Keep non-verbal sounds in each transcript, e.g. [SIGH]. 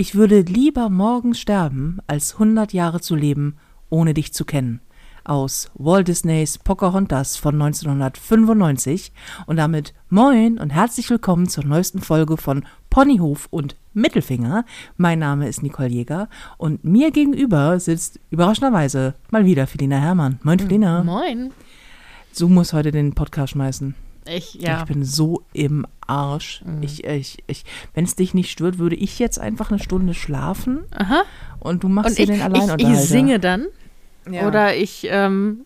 Ich würde lieber morgen sterben, als 100 Jahre zu leben, ohne dich zu kennen. Aus Walt Disneys Pocahontas von 1995 und damit moin und herzlich willkommen zur neuesten Folge von Ponyhof und Mittelfinger. Mein Name ist Nicole Jäger und mir gegenüber sitzt überraschenderweise mal wieder Felina Herrmann. Moin Felina. Moin. Du musst heute den Podcast schmeißen. Ich, ja. Ich bin so im Arsch. Mhm. Ich, ich, ich, Wenn es dich nicht stört, würde ich jetzt einfach eine Stunde schlafen Aha. und du machst Und dir ich, den ich, Alleinunterhalter. ich singe dann. Ja. Oder ich ähm,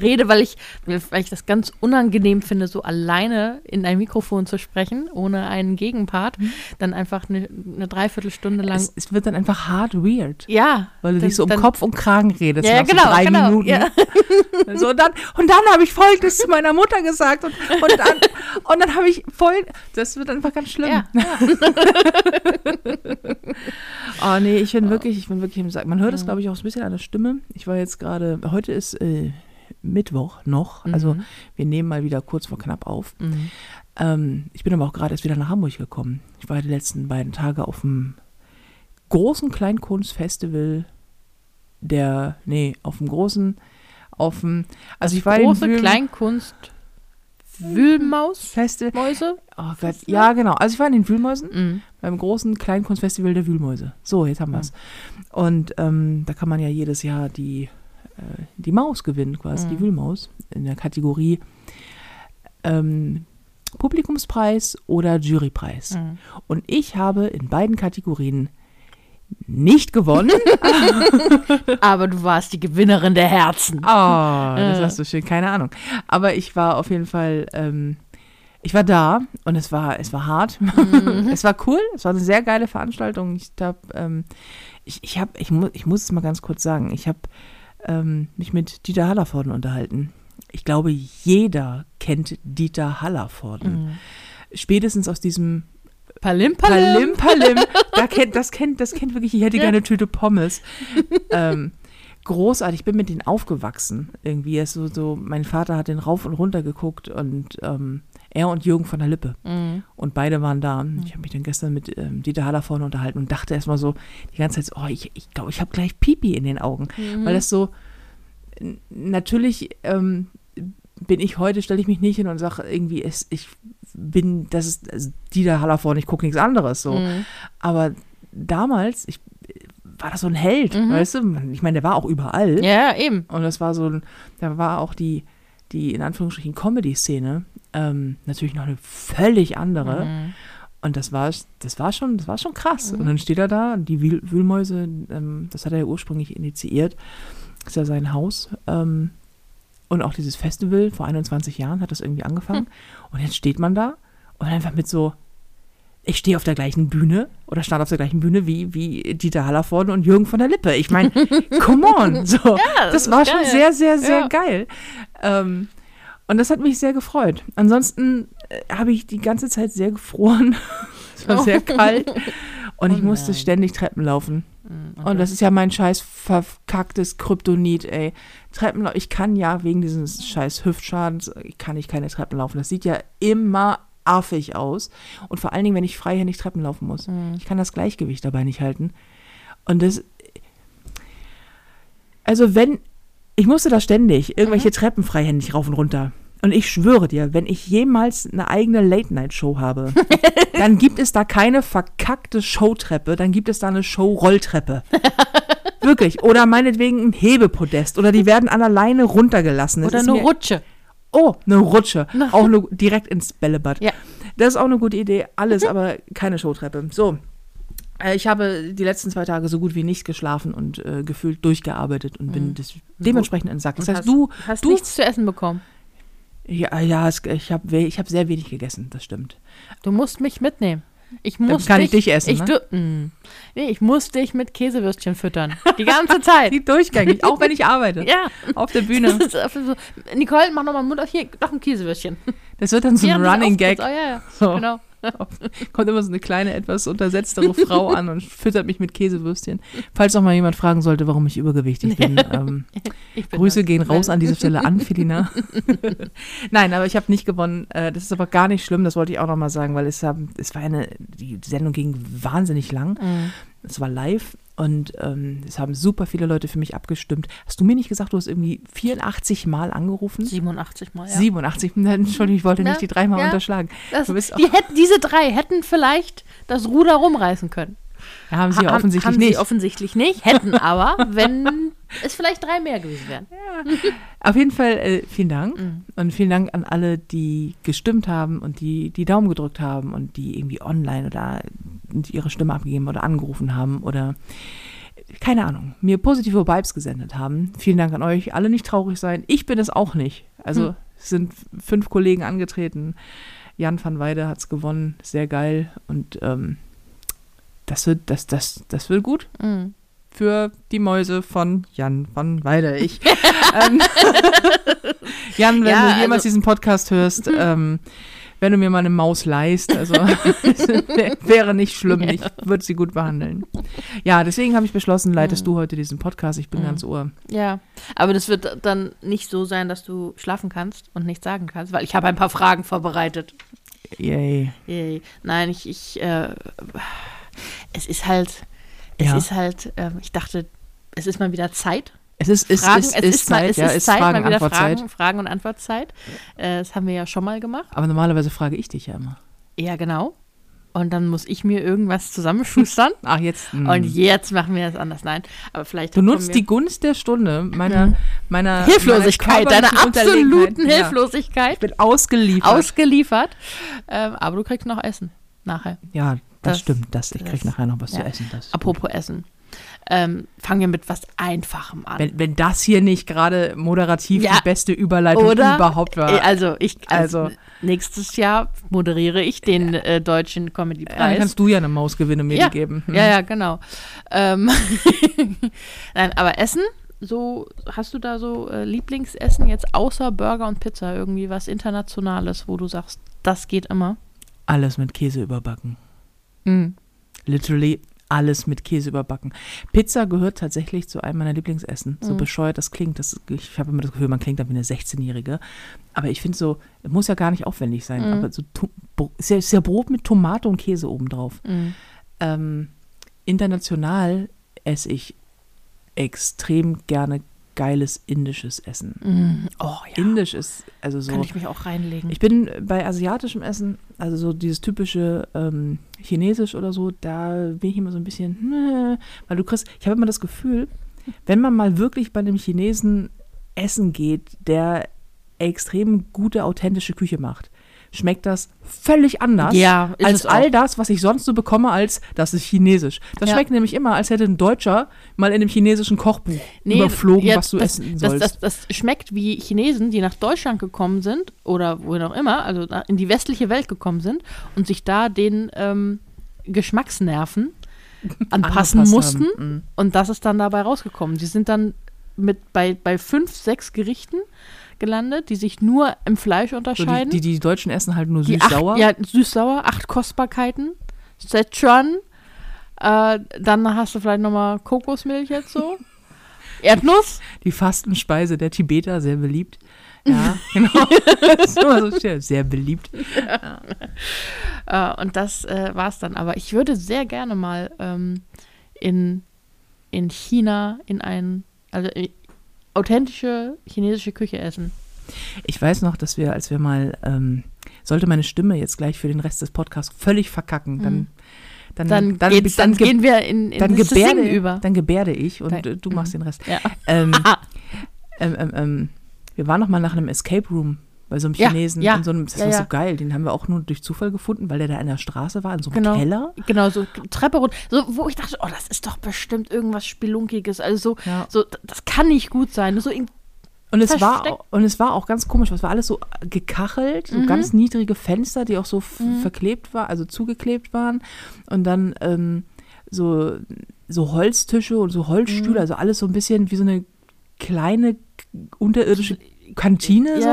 rede, weil ich, weil ich das ganz unangenehm finde, so alleine in ein Mikrofon zu sprechen, ohne einen Gegenpart. Dann einfach eine, eine Dreiviertelstunde lang. es, es wird dann einfach hard weird. ja. Weil du dann, dich so um dann, Kopf und Kragen redest Ja, ja, nach so genau, drei genau, Minuten. ja. [LAUGHS] So, und dann, und dann habe ich Folgendes zu meiner Mutter gesagt und, und dann, und dann habe ich voll, das wird einfach ganz schlimm. Ja, Oh [LAUGHS] nee, ich bin wirklich, ich bin wirklich im Sack. Man Mhm. hört es, glaube ich, auch so ein bisschen an der Stimme. Ich war jetzt gerade, heute ist äh, Mittwoch noch, also Mhm. wir nehmen mal wieder kurz vor knapp auf. Mhm. Ähm, ich bin aber auch gerade erst wieder nach Hamburg gekommen. Ich war die letzten beiden Tage auf dem großen Kleinkunstfestival der, nee, auf dem großen, auf dem, also ich war Große Kleinkunst. Wühlmaus? Festival. Mäuse? Oh Gott, ja genau. Also ich war in den Wühlmäusen Mhm. beim großen Kleinkunstfestival der Wühlmäuse. So, jetzt haben wir es. Und ähm, da kann man ja jedes Jahr die, äh, die Maus gewinnen, quasi, die Mhm. Wühlmaus, in der Kategorie ähm, Publikumspreis oder Jurypreis. Mhm. Und ich habe in beiden Kategorien nicht gewonnen. [LAUGHS] Aber du warst die Gewinnerin der Herzen. Oh, das hast du schön, keine Ahnung. Aber ich war auf jeden Fall, ähm, ich war da und es war, es war hart. [LAUGHS] es war cool, es war eine sehr geile Veranstaltung. Ich habe, ähm, ich, ich habe, ich, mu ich muss es mal ganz kurz sagen, ich habe ähm, mich mit Dieter Hallervorden unterhalten. Ich glaube, jeder kennt Dieter Hallervorden. Mhm. Spätestens aus diesem Palim, Palim, Palim. [LAUGHS] Da kennt, das, kennt, das kennt wirklich, ich hätte Ja. gerne eine Tüte Pommes. ähm, großartig, ich bin mit denen aufgewachsen. Irgendwie, ist so, so, mein Vater hat den rauf und runter geguckt und ähm, er und Jürgen von der Lippe. Mhm. Und beide waren da. Ich habe mich dann gestern mit ähm, Dieter Haller vorne unterhalten und dachte erstmal so die ganze Zeit, so, oh, ich, ich glaube, ich habe gleich Pipi in den Augen. Mhm. Weil das so, natürlich ähm, bin ich heute, stelle ich mich nicht hin und sage irgendwie, es, ich bin, das ist also Dieter Haller vorne, ich gucke nichts anderes so. Mhm. Aber damals, ich, war das so ein Held, Mhm. weißt du? Ich meine, der war auch überall. Ja, eben. Und das war so, ein- da war auch die, die in Anführungsstrichen Comedy-Szene ähm, natürlich noch eine völlig andere. Mhm. Und das war, das war schon, das war schon krass. Mhm. Und dann steht er da, die Wühl Wühlmäuse, ähm, das hat er ja ursprünglich initiiert, ist ja sein Haus. Ähm, und auch dieses Festival vor 21 Jahren hat das irgendwie angefangen. Hm. Und jetzt steht man da und einfach mit so, ich stehe auf der gleichen Bühne oder stand auf der gleichen Bühne wie, wie Dieter Hallervorden und Jürgen von der Lippe. Ich meine, [LAUGHS] come on. So, das das ist war schon geil. sehr, sehr, sehr Ja. geil. Ähm, und das hat mich sehr gefreut. Ansonsten äh, habe ich die ganze Zeit sehr gefroren. [LAUGHS] es war Oh. sehr kalt. Und ich Oh musste nein. ständig Treppen laufen. Mhm. Und das ist ja mein scheiß verkacktes Kryptonit, ey. Treppenlauf. Ich kann ja wegen dieses scheiß Hüftschadens, ich kann ich keine Treppen laufen. Das sieht ja immer affig aus. Und vor allen Dingen, wenn ich freihändig Treppen laufen muss. Mhm. Ich kann das Gleichgewicht dabei nicht halten. Und das. Also, wenn. Ich musste da ständig irgendwelche Treppen freihändig rauf und runter. Und ich schwöre dir, wenn ich jemals eine eigene Late-Night-Show habe, [LAUGHS] dann gibt es da keine verkackte Showtreppe, dann gibt es da eine Show-Rolltreppe. [LAUGHS] Wirklich. Oder meinetwegen ein Hebepodest. Oder die werden an der Leine runtergelassen. Das Oder eine Rutsche. Oh, eine Rutsche. Auch eine, direkt ins Bällebad. Ja. Das ist auch eine gute Idee. Alles, aber keine Showtreppe. So. Äh, Ich habe die letzten zwei Tage so gut wie nicht geschlafen und äh, gefühlt durchgearbeitet und bin des, dementsprechend in Sack. Das heißt, du, Hast du, nichts zu essen bekommen. ja, ja, es, ich habe ich hab sehr wenig gegessen, das stimmt. Du musst mich mitnehmen. Ich muss kann ich dich, dich essen, Ich, ne? du, mm. nee, ich muss dich mit Käsewürstchen füttern. Die ganze [LAUGHS] Zeit. Die durchgängig, auch wenn ich arbeite. ja. Auf der Bühne. [LAUGHS] So, Nicole, mach nochmal Mund auf. Hier, noch ein Käsewürstchen. Das wird dann so ein Running Gag. Oh ja, ja. So. Genau. [LAUGHS] Kommt immer so eine kleine, etwas untersetztere Frau an und füttert mich mit Käsewürstchen. Falls auch mal jemand fragen sollte, warum ich übergewichtig bin. [LAUGHS] Ähm, Ich bin Grüße gehen raus an dieser Stelle an Felina. [LAUGHS] Nein, aber ich habe nicht gewonnen. Äh, Das ist aber gar nicht schlimm, das wollte ich auch nochmal sagen, weil es, es war eine, die Sendung ging wahnsinnig lang. Mhm. Es war live und ähm, es haben super viele Leute für mich abgestimmt. Hast du mir nicht gesagt, du hast irgendwie 84 Mal angerufen? 87 Mal, ja. 87. Entschuldigung, ich wollte Ja, nicht die dreimal ja. unterschlagen. Das, die hätten, diese drei hätten vielleicht das Ruder rumreißen können. Ja, haben sie ja Ha- offensichtlich haben nicht. Sie offensichtlich nicht, hätten aber, [LAUGHS] wenn es vielleicht drei mehr gewesen wären. Auf jeden Fall äh, vielen Dank Mhm. und vielen Dank an alle, die gestimmt haben und die die Daumen gedrückt haben und die irgendwie online oder ihre Stimme abgegeben oder angerufen haben oder keine Ahnung, mir positive Vibes gesendet haben. Vielen Dank an euch. Alle nicht traurig sein. Ich bin es auch nicht. Also Hm. es sind fünf Kollegen angetreten. Jan van Weide hat es gewonnen. Sehr geil. Und ähm, das, wird, das, das, das wird gut Mhm. für die Mäuse von Jan van Weide. Ich, ähm, [LAUGHS] Jan, wenn Ja, du jemals also- diesen Podcast hörst, [LAUGHS] ähm, wenn du mir mal eine Maus leist, also [LAUGHS] wär- wäre nicht schlimm, ich würde sie gut behandeln. Ja, deswegen habe ich beschlossen, leitest du heute diesen Podcast, ich bin Mhm. ganz ohr. Ja, aber das wird dann nicht so sein, dass du schlafen kannst und nichts sagen kannst, weil ich habe ein paar Fragen vorbereitet. Yay. Yay. Nein, ich, ich äh, es ist halt, es Ja. ist halt, ähm, ich dachte, es ist mal wieder Zeit. Es ist, ist, Fragen, ist, es ist, ist, mal, Zeit, es ja, ist Zeit, Fragen, mal wieder. Fragen, Fragen und Antwortzeit. Äh, das haben wir ja schon mal gemacht. Aber normalerweise frage ich dich ja immer. Ja, genau. Und dann muss ich mir irgendwas zusammenschustern. [LAUGHS] Ach, jetzt. mm. Und jetzt machen wir es anders. Nein, aber vielleicht. Du nutzt die Gunst der Stunde meiner, meiner Hilflosigkeit, meiner deiner absoluten Unterlegenheit. Ja. Hilflosigkeit. Ich bin ausgeliefert. ausgeliefert. Ähm, aber du kriegst noch Essen nachher. ja, das, Das- stimmt. Das, ich krieg das- nachher noch was ja. zu essen. Apropos Essen. Ähm, fangen wir mit was Einfachem an. Wenn, wenn das hier nicht gerade moderativ Ja. die beste Überleitung Oder? überhaupt war. Äh, Also, ich, also, Also- nächstes Jahr moderiere ich den äh, deutschen Ja, dann Comedy-Preis. kannst du ja eine Mausgewinne mir Ja. geben. Hm. Ja, ja, genau. Ähm, [LAUGHS] Nein, aber Essen, so hast du da so äh, Lieblingsessen jetzt außer Burger und Pizza irgendwie was Internationales, wo du sagst, das geht immer? Alles mit Käse überbacken. Mhm. Literally alles mit Käse überbacken. Pizza gehört tatsächlich zu einem meiner Lieblingsessen. So Mhm. bescheuert das klingt. Das, ich habe immer das Gefühl, man klingt dann wie eine 16-Jährige. Aber ich finde so, es muss ja gar nicht aufwendig sein. Mhm. Aber so, ist ja, ist ja Brot mit Tomate und Käse obendrauf. Mhm. Ähm, international esse ich extrem gerne geiles indisches Essen. Mhm. Oh ja, Indisch ist also so. kann ich mich auch reinlegen. Ich bin bei asiatischem Essen, also so dieses typische ähm, Chinesisch oder so, da bin ich immer so ein bisschen, hm, weil du kriegst, ich habe immer das Gefühl, wenn man mal wirklich bei einem Chinesen essen geht, der extrem gute, authentische Küche macht, schmeckt das völlig anders Ja, als all das, was ich sonst so bekomme, als das ist Chinesisch. Das Ja. schmeckt nämlich immer, als hätte ein Deutscher mal in einem chinesischen Kochbuch überflogen, ja, was du das, essen das, sollst. Das, das, schmeckt wie Chinesen, die nach Deutschland gekommen sind oder wohin auch immer, also in die westliche Welt gekommen sind und sich da den ähm, Geschmacksnerven [LAUGHS] anpassen mussten. Mhm. Und das ist dann dabei rausgekommen. Die sind dann mit bei, bei fünf, sechs Gerichten gelandet, die sich nur im Fleisch So die, unterscheiden. die, die Deutschen essen halt nur süß-sauer. Ja, süß-sauer, acht Kostbarkeiten, Szechuan, äh, dann hast du vielleicht nochmal Kokosmilch jetzt so, [LAUGHS] Erdnuss, Die Fastenspeise der Tibeter, sehr beliebt. [LAUGHS] Ja, genau. das ist immer so schön. Sehr beliebt. [LAUGHS] äh, und das äh, war's dann. Aber ich würde sehr gerne mal ähm, in, in China in ein, also authentische chinesische Küche essen. Ich weiß noch, dass wir, als wir mal, ähm, sollte meine Stimme jetzt gleich für den Rest des Podcasts völlig verkacken, dann, dann, Mhm. Dann, geht's, dann, ge- gehen wir in, in dann das gebärde, Singen über. dann gebärde ich und Dann- äh, du machst den Rest. Ja. Ähm, [LAUGHS] ähm, ähm, ähm, wir waren noch mal nach einem Escape Room bei so einem Ja, Chinesen. ja, in so einem, das ja, war ja. so geil. Den haben wir auch nur durch Zufall gefunden, weil der da in der Straße war, in so einem Genau. Keller. Genau, so Treppe runter. So, wo ich dachte, oh, das ist doch bestimmt irgendwas Spelunkiges. Also so, Ja. so das kann nicht gut sein. So Und es, war, und es war auch ganz komisch, es war alles so gekachelt, so Mhm. ganz niedrige Fenster, die auch so Mhm. verklebt waren, also zugeklebt waren. Und dann ähm, so, so Holztische und so Holzstühle, Mhm. also alles so ein bisschen wie so eine kleine unterirdische Kantine. So.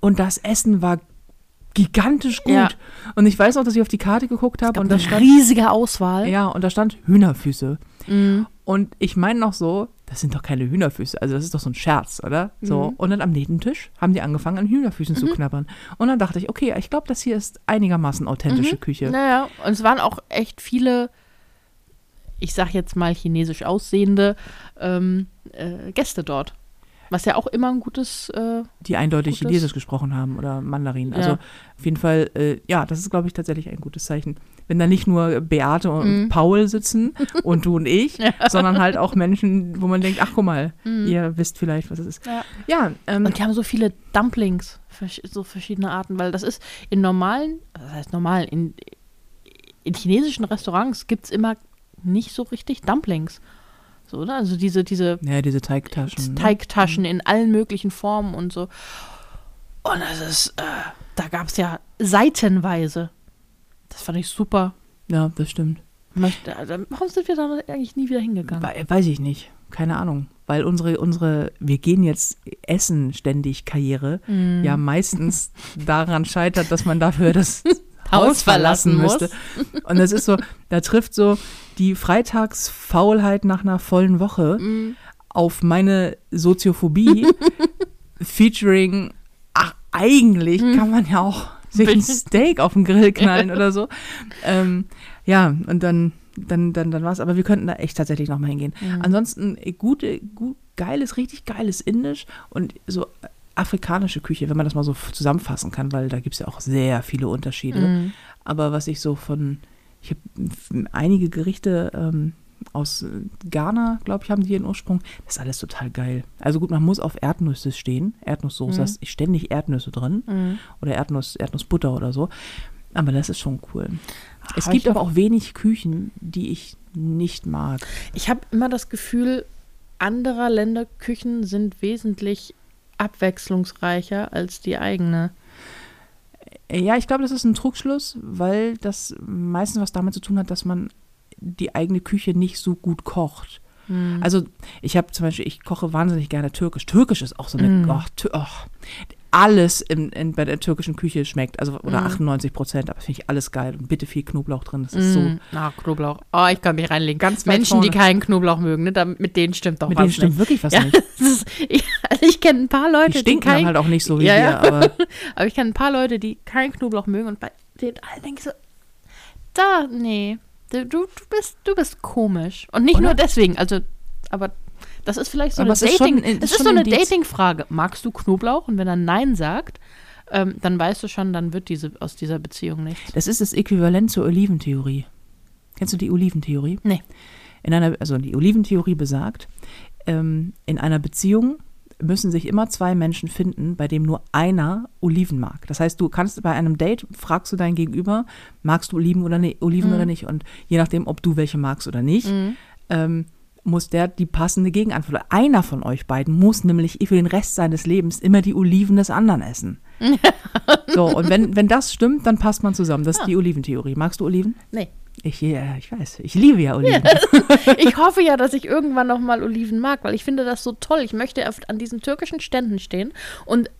Und das Essen war gigantisch gut. Ja. Und ich weiß auch, dass ich auf die Karte geguckt habe und da eine stand, riesige Auswahl. ja, und da stand Hühnerfüße. Mhm. Und ich meine noch so, das sind doch keine Hühnerfüße, also das ist doch so ein Scherz, oder? So. Mhm. Und dann am Nebentisch haben die angefangen, an Hühnerfüßen zu knabbern. Und dann dachte ich, okay, ich glaube, das hier ist einigermaßen authentische Küche. Naja, und es waren auch echt viele, ich sag jetzt mal chinesisch aussehende ähm, äh, Gäste dort. Was ja auch immer ein gutes, äh, Die eindeutig Gutes. Chinesisch gesprochen haben oder Mandarin. Also Ja. auf jeden Fall, äh, ja, das ist, glaube ich, tatsächlich ein gutes Zeichen. Wenn da nicht nur Beate und Mhm. Paul sitzen [LAUGHS] und du und ich, sondern halt auch Menschen, wo man denkt, ach guck mal, ihr wisst vielleicht, was es ist. Mhm. Ja. Ja, ähm, Und die haben so viele Dumplings, so verschiedene Arten, weil das ist in normalen, das heißt normal, in, in chinesischen Restaurants gibt es immer nicht so richtig Dumplings. So, oder? Also diese, diese ja, diese Teigtaschen. ne? Teigtaschen in allen möglichen Formen und so. Und das ist, äh, da gab es ja seitenweise. Das fand ich super. Ja, das stimmt. Möchte, also, warum sind wir da eigentlich nie wieder hingegangen? We- Weiß ich nicht. Keine Ahnung. Weil unsere, unsere, wir gehen jetzt essen ständig Karriere, Mhm. ja meistens [LAUGHS] daran scheitert, dass man dafür das Haus verlassen müsste. Und das ist so, da trifft so die Freitagsfaulheit nach einer vollen Woche Mhm. auf meine Soziophobie, [LAUGHS] featuring, ach, eigentlich Mhm. kann man ja auch sich ein Steak auf den Grill knallen [LAUGHS] oder so. Ähm, ja, und dann, dann, dann, dann war es, aber wir könnten da echt tatsächlich nochmal hingehen. Mhm. Ansonsten äh, gute, gut, geiles, richtig geiles Indisch und so afrikanische Küche, wenn man das mal so zusammenfassen kann, weil da gibt es ja auch sehr viele Unterschiede. Mhm. Aber was ich so von, ich habe einige Gerichte ähm, aus äh, Ghana, glaube ich, haben die ihren Ursprung. Das ist alles total geil. Also gut, man muss auf Erdnüsse stehen. Erdnusssoße, Mhm. da ist ständig Erdnüsse drin. Mhm. Oder Erdnuss, Erdnussbutter oder so. Aber das ist schon cool. Es Hab gibt aber auch wenig Küchen, die ich nicht mag. Ich habe immer das Gefühl, anderer Länder Küchen sind wesentlich abwechslungsreicher als die eigene. Ja, ich glaube, das ist ein Trugschluss, weil das meistens was damit zu tun hat, dass man die eigene Küche nicht so gut kocht. Mhm. Also ich habe zum Beispiel, ich koche wahnsinnig gerne Türkisch. Türkisch ist auch so eine, Mm. oh, oh, alles in, in, bei der türkischen Küche schmeckt, also oder Mm. 98 Prozent, aber finde ich alles geil und bitte viel Knoblauch drin, das ist so. Mhm. Ah, Knoblauch. Oh, ich kann mich reinlegen. Ganz Menschen, die vorne. keinen Knoblauch mögen, ne? da, mit denen stimmt doch Mit was denen stimmt wirklich was Ja, nicht. [LAUGHS] ist, ich, also ich kenne ein paar Leute, Die stinken dann kein, halt auch nicht so wie Ja, wir, ja. aber [LAUGHS] aber ich kenne ein paar Leute, die keinen Knoblauch mögen und bei denen allen denke ich so, da, nee, du, du, du bist, du bist komisch. Und nicht Oder? nur deswegen, also, aber das ist vielleicht so Aber eine schon Dating, ist ist schon so eine. Dating-Frage. Magst du Knoblauch? Und wenn er Nein sagt, ähm, dann weißt du schon, dann wird diese aus dieser Beziehung nichts. das ist das Äquivalent zur Oliventheorie. Kennst du die Oliventheorie? Nee. In einer, also die Oliventheorie besagt, ähm, in einer Beziehung müssen sich immer zwei Menschen finden, bei dem nur einer Oliven mag. Das heißt, du kannst bei einem Date, fragst du dein Gegenüber, magst du Oliven oder, ne, Oliven Mhm. oder nicht? Und je nachdem, ob du welche magst oder nicht, Mhm. ähm, muss der die passende Gegenantwort. Einer von euch beiden muss nämlich für den Rest seines Lebens immer die Oliven des anderen essen. [LAUGHS] so, und wenn, wenn das stimmt, dann passt man zusammen. Das ist Ah. die Oliventheorie. Magst du Oliven? Nee. Ich, ja, ich weiß. Ich liebe ja Oliven. [LAUGHS] Ich hoffe ja, dass ich irgendwann noch mal Oliven mag, weil ich finde das so toll. Ich möchte an diesen türkischen Ständen stehen und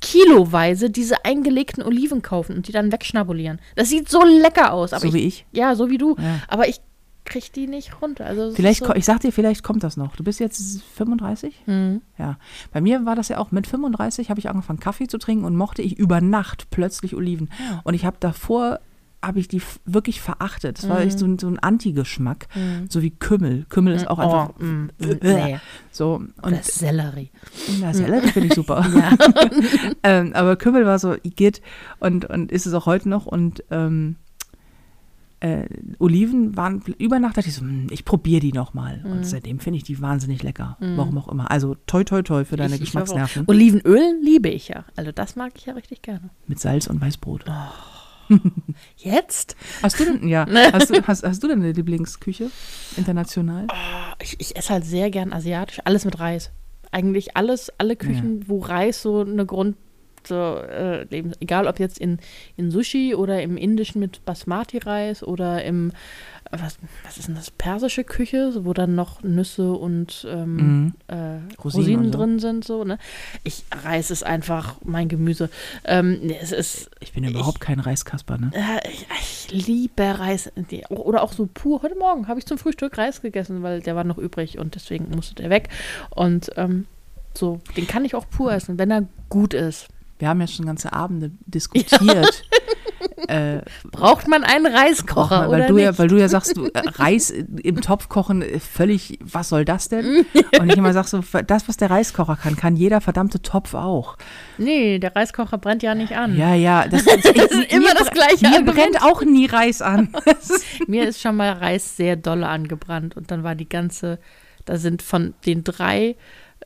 kiloweise diese eingelegten Oliven kaufen und die dann wegschnabulieren. Das sieht so lecker aus. Aber so ich, wie ich. Ja, so wie du. Ja. Aber ich krieg die nicht runter. Also Vielleicht, so, ich sag dir, vielleicht kommt das noch. Du bist jetzt 35? Hm. Ja. Bei mir war das ja auch mit 35 habe ich angefangen Kaffee zu trinken und mochte ich über Nacht plötzlich Oliven. Und ich habe davor habe ich die wirklich verachtet. Das war Mhm. echt so ein, so ein Anti-Geschmack, Mhm. so wie Kümmel. Kümmel ist auch einfach oh, mm, äh, nee. so Und das Sellerie. na, Sellerie finde ich super. [LAUGHS] [LAUGHS] Ähm, aber Kümmel war so geht und und ist es auch heute noch und ähm, äh, Oliven waren über Nacht dachte ich so, hm, ich probiere die noch mal Mhm. und seitdem finde ich die wahnsinnig lecker. Mhm. Warum auch immer. Also toi toi toi für deine Ich- ich. Geschmacksnerven Olivenöl liebe ich ja. Also das mag ich ja richtig gerne. mit Salz und Weißbrot. [LAUGHS] Jetzt? Hast du denn ja, [LAUGHS] hast du hast, hast du denn eine Lieblingsküche international? Oh, ich, ich esse halt sehr gern asiatisch. Alles mit Reis. Eigentlich alles, alle Küchen, wo Reis so eine so äh, egal ob jetzt in, in Sushi oder im Indischen mit Basmati-Reis oder im, was, was ist denn das, persische Küche, wo dann noch Nüsse und ähm, Mhm. äh, Rosinen Rosinen, und so. drin sind, so, ne? Ich, Reis ist einfach mein Gemüse. Ähm, es ist, Ich bin Ich- überhaupt kein Reiskasper, ne? äh, ich, ich liebe Reis. Oder auch so pur. Heute Morgen habe ich zum Frühstück Reis gegessen, weil der war noch übrig und deswegen musste der weg. Und ähm, so, den kann ich auch pur essen, wenn er gut ist. Wir haben ja schon ganze Abende diskutiert. [LAUGHS] äh, Braucht man einen Reiskocher man, weil du nicht? ja, weil du ja sagst, du äh, Reis im Topf kochen, äh, völlig, was soll das denn? [LAUGHS] Und ich immer sag so, das, was der Reiskocher kann, kann jeder verdammte Topf auch. nee, der Reiskocher brennt ja nicht an. Ja, ja, das, [LAUGHS] ist immer das gleiche Mir Argument. brennt auch nie Reis an. Mir ist schon mal Reis sehr dolle angebrannt und dann war die ganze, da sind von den drei,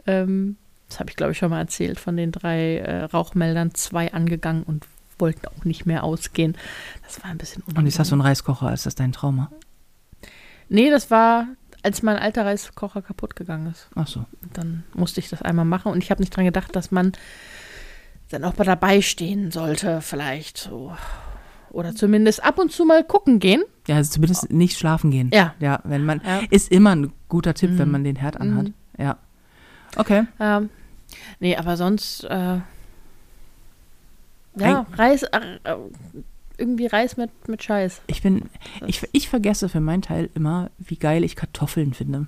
ähm, das habe ich glaube ich schon mal erzählt, von den drei äh, Rauchmeldern zwei angegangen und wollten auch nicht mehr ausgehen. Das war ein bisschen Und jetzt hast du einen Reiskocher, ist das dein Trauma? Nee, das war, als mein alter Reiskocher kaputt gegangen ist. Ach so. Dann musste ich das einmal machen und ich habe nicht dran gedacht, dass man dann auch mal dabei stehen sollte, vielleicht so. Oder zumindest ab und zu mal gucken gehen. Ja, also zumindest nicht schlafen gehen. Ja. Ja, wenn man, Ja. ist immer ein guter Tipp, wenn Mhm. man den Herd anhat. Mhm. Ja. Okay. Ähm, nee, aber sonst, äh, ja, Reis, äh, irgendwie Reis mit, mit Scheiß. Ich bin, ich, ich vergesse für meinen Teil immer, wie geil ich Kartoffeln finde.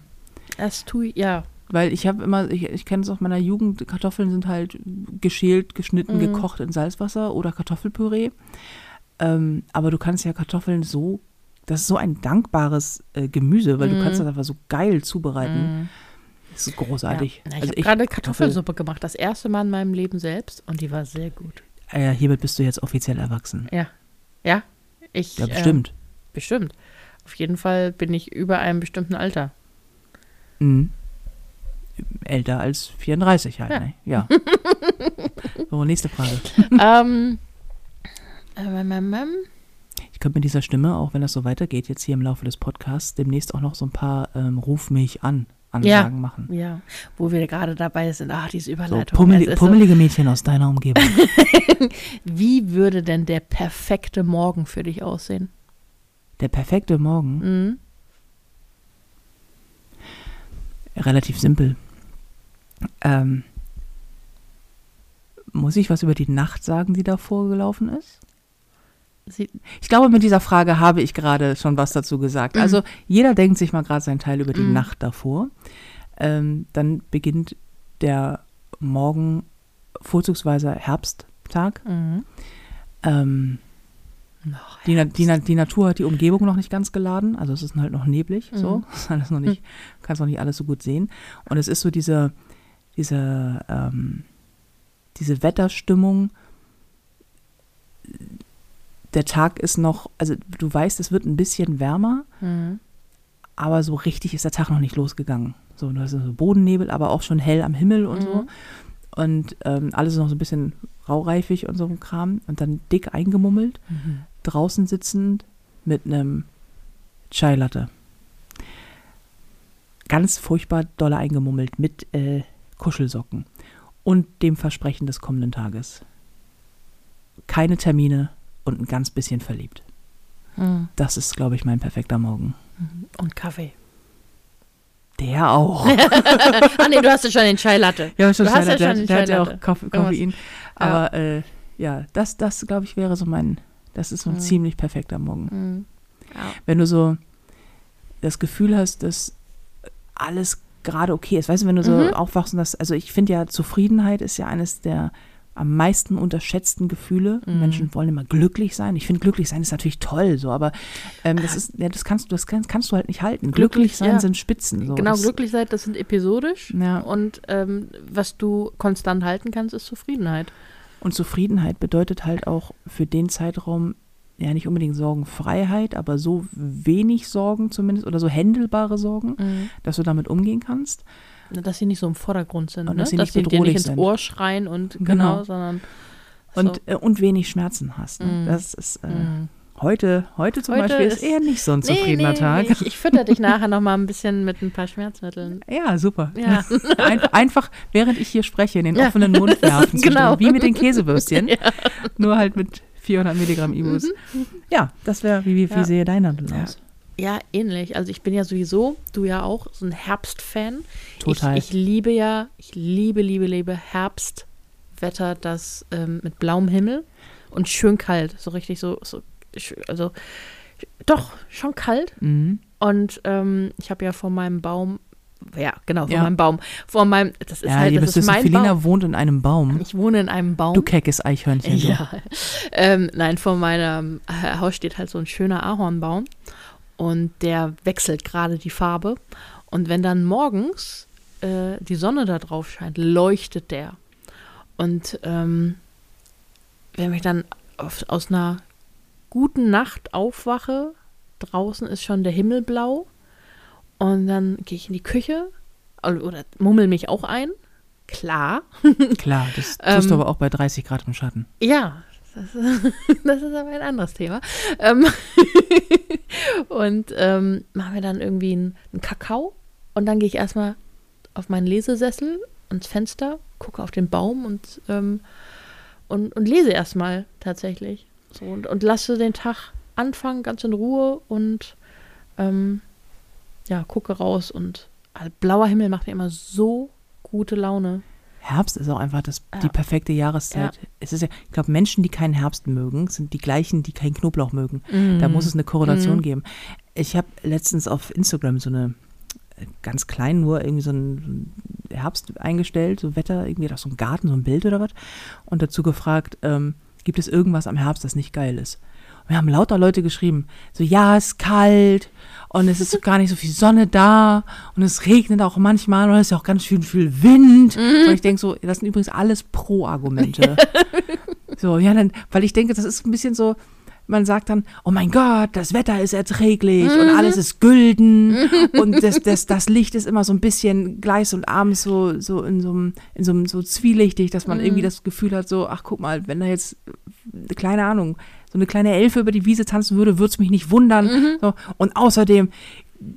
Das tue ich, ja. Weil ich habe immer, ich, ich kenne es aus meiner Jugend, Kartoffeln sind halt geschält, geschnitten, Mhm. gekocht in Salzwasser oder Kartoffelpüree. Ähm, aber du kannst ja Kartoffeln so, das ist so ein dankbares äh, Gemüse, weil du Mhm. kannst das einfach so geil zubereiten. Mm. Das ist großartig. Ja. Na, ich Also habe gerade Kartoffelsuppe gemacht, das erste Mal in meinem Leben selbst und die war sehr gut. Äh, hiermit bist du jetzt offiziell erwachsen. Ja. Ja, ich. Ja, äh, bestimmt. bestimmt. Auf jeden Fall bin ich über einem bestimmten Alter. Mhm. Älter als 34 halt, Ja. ne? Ja. [LAUGHS] so, nächste Frage. [LAUGHS] ähm, ähm, ähm, ähm, Ich könnte mit dieser Stimme, auch wenn das so weitergeht, jetzt hier im Laufe des Podcasts, demnächst auch noch so ein paar ähm, Ruf mich an Ansagen machen. ja, wo wir gerade dabei sind. Ach, diese So Überleitung. pummelig, ist so- pummelige Mädchen aus deiner Umgebung. [LAUGHS] Wie würde denn der perfekte Morgen für dich aussehen? Der perfekte Morgen, Mhm. relativ simpel. Ähm, muss ich was über die Nacht sagen, die davor gelaufen ist? Sie, Ich glaube, mit dieser Frage habe ich gerade schon was dazu gesagt. Mhm. Also jeder denkt sich mal gerade seinen Teil über die Mhm. Nacht davor. Ähm, dann beginnt der Morgen vorzugsweise Herbsttag. mhm. Ähm, die, Na die, Na die Natur hat die Umgebung noch nicht ganz geladen, also es ist halt noch neblig, so, Mhm. es [LAUGHS] ist alles noch nicht, kannst noch nicht alles so gut sehen. Und es ist so diese, diese, ähm, diese Wetterstimmung. Der Tag ist noch, also du weißt, es wird ein bisschen wärmer, Mhm. aber so richtig ist der Tag noch nicht losgegangen. So, du hast so Bodennebel, aber auch schon hell am Himmel und so. Mhm. Und ähm, alles noch so ein bisschen raureifig und so ein Kram. Und dann dick eingemummelt, Mhm. draußen sitzend mit einem Chai Latte. Ganz furchtbar dolle eingemummelt mit äh, Kuschelsocken und dem Versprechen des kommenden Tages. Keine Termine und ein ganz bisschen verliebt. Mhm. Das ist, glaube ich, mein perfekter Morgen. Und Kaffee. Der auch. [LAUGHS] ah, nee, du hast ja schon den Chai Latte. Ja, schon Du hast Chai ja Latte, schon der, der hat ja auch Koffein. Koffein. Aber äh, ja, das, das glaube ich, wäre so mein, das ist so ein Mhm. ziemlich perfekter Morgen. Mhm. Ja. Wenn du so das Gefühl hast, dass alles gerade okay ist. Weißt du, wenn du so Mhm. aufwachst und das, also ich finde ja, Zufriedenheit ist ja eines der am meisten unterschätzten Gefühle. Mhm. Menschen wollen immer glücklich sein. Ich finde, glücklich sein ist natürlich toll, so, aber ähm, das ist, ja, das kannst du, das kannst, kannst du halt nicht halten. Glücklich, Glücklich, sein ja. sind Spitzen. So. Genau, das, glücklich sein, das sind episodisch. Ja. Und ähm, was du konstant halten kannst, ist Zufriedenheit. Und Zufriedenheit bedeutet halt auch für den Zeitraum ja nicht unbedingt Sorgenfreiheit, aber so wenig Sorgen zumindest oder so händelbare Sorgen, Mhm. dass du damit umgehen kannst. Dass sie nicht so im Vordergrund sind, Und ne? dass sie dass nicht sie dir nicht bedrohlich ins sind. Ohr schreien und Genau. genau, sondern Und, so. äh, und wenig Schmerzen hast. Ne? Mhm. Das ist äh, Mhm. heute, heute zum Heute Beispiel ist eher nicht so ein zufriedener nee, Tag. Ich, ich fütter dich nachher noch mal ein bisschen mit ein paar Schmerzmitteln. [LAUGHS] Ja, super. Ja. [LAUGHS] Ein, einfach, während ich hier spreche, in den Ja. offenen Mund werfen. [LAUGHS] Genau. Wie mit den Käsewürstchen. Nur halt mit 400 Milligramm Ibus. Ja, das wäre, wie, wie, wie Mhm. Ja. sehe dein Handeln Ja. aus? Ja, ähnlich. Also ich bin ja sowieso, du ja auch, so ein Herbstfan. Total. Ich, ich liebe ja, ich liebe, liebe, liebe Herbstwetter, das ähm, mit blauem Himmel und schön kalt. So richtig so, so also doch, schon kalt. Mhm. Und ähm, ich habe ja vor meinem Baum, ja, genau, vor Ja. meinem Baum, vor meinem, das ist Ja, halt, das ist mein Felina Baum. wohnt in einem Baum. Ich wohne in einem Baum. Du keckes Eichhörnchen. Ja. [LAUGHS] Ähm, nein, vor meinem äh, Haus steht halt so ein schöner Ahornbaum und der wechselt gerade die Farbe. Und wenn dann morgens äh, die Sonne da drauf scheint, leuchtet der. Und ähm, wenn ich dann auf, aus einer guten Nacht aufwache, draußen ist schon der Himmel blau und dann gehe ich in die Küche oder, mummel mich auch ein. Klar, Klar, das tust du Ähm, aber auch bei 30 Grad im Schatten. Ja, das, [LAUGHS] das ist aber ein anderes Thema. Ähm, [LAUGHS] und ähm, machen wir dann irgendwie einen, einen Kakao und dann gehe ich erstmal auf meinen Lesesessel ans Fenster, gucke auf den Baum und, ähm, und, und lese erstmal tatsächlich. So, und, und lasse den Tag anfangen, ganz in Ruhe und ähm, ja, gucke raus und äh, blauer Himmel macht mir immer so gute Laune. Herbst ist auch einfach das, Ja. die perfekte Jahreszeit. Es ist ja, ich glaube, Menschen, die keinen Herbst mögen, sind die gleichen, die keinen Knoblauch mögen. Da muss es eine Korrelation Mhm. geben. Ich habe letztens auf Instagram so eine äh, ganz klein nur irgendwie so einen Herbst eingestellt, so Wetter, irgendwie doch so ein Garten, so ein Bild oder was. Und dazu gefragt, ähm, gibt es irgendwas am Herbst, das nicht geil ist? Und wir haben lauter Leute geschrieben, so ja, es ist kalt und es ist gar nicht so viel Sonne da. Und es regnet auch manchmal. Und es ist ja auch ganz schön viel Wind. Und ich denke so, das sind übrigens alles Pro-Argumente. [LAUGHS] So, ja, dann, weil ich denke, das ist ein bisschen so, man sagt dann, oh mein Gott, das Wetter ist erträglich und alles ist gülden. [LAUGHS] Und das, das, das Licht ist immer so ein bisschen gleich und abends so, so in so einem, in so einem so zwielichtig, dass man irgendwie das Gefühl hat, so, ach guck mal, wenn da jetzt, keine Ahnung, so eine kleine Elfe über die Wiese tanzen würde, würde es mich nicht wundern. So, und außerdem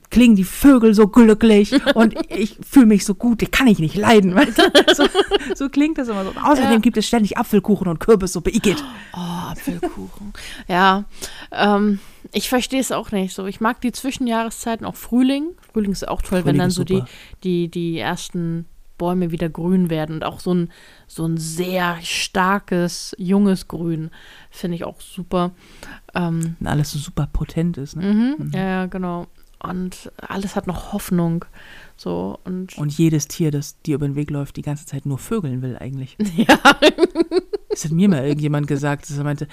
klingen die Vögel so glücklich [LAUGHS] und ich fühle mich so gut, die kann ich nicht leiden. [LAUGHS] Weißt du? so, so klingt das immer so. Und außerdem Ja. gibt es ständig Apfelkuchen und Kürbissuppe. Igitt. Oh, Apfelkuchen. ja, ähm, ich verstehe es auch nicht so. Ich mag die Zwischenjahreszeiten, auch Frühling. Frühling ist auch toll, wenn Frühling dann ist so die, die, die ersten Bäume wieder grün werden und auch so ein, so ein sehr starkes, junges Grün finde ich auch super. Ähm, Und alles so super potent ist. Ne? mhm, Ja, ja, genau. Und alles hat noch Hoffnung. So und, Und jedes Tier, das dir über den Weg läuft, die ganze Zeit nur vögeln will eigentlich. [LAUGHS] ja. Das hat mir mal irgendjemand gesagt, dass er meinte,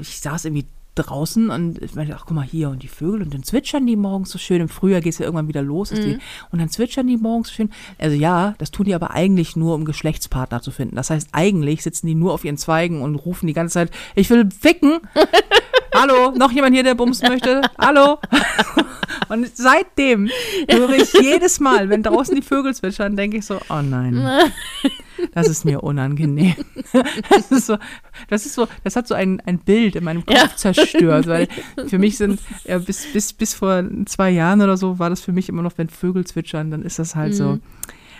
ich saß irgendwie draußen und ich meinte, ach guck mal hier und die Vögel und dann zwitschern die morgens so schön. Im Frühjahr geht es ja irgendwann wieder los. ist Die, und dann zwitschern die morgens so schön. Also ja, das tun die aber eigentlich nur, um Geschlechtspartner zu finden. Das heißt, eigentlich sitzen die nur auf ihren Zweigen und rufen die ganze Zeit, ich will ficken. [LAUGHS] Hallo, noch jemand hier, der bumsen möchte? Hallo? [LAUGHS] Und seitdem höre ich jedes Mal, wenn draußen die Vögel zwitschern, denke ich so, oh nein, [LAUGHS] das ist mir unangenehm. Das ist so, das ist so, das hat so ein, ein Bild in meinem Kopf Ja. zerstört, weil [LAUGHS] für mich sind, ja, bis, bis, bis vor zwei Jahren oder so war das für mich immer noch, wenn Vögel zwitschern, dann ist das halt so Mhm.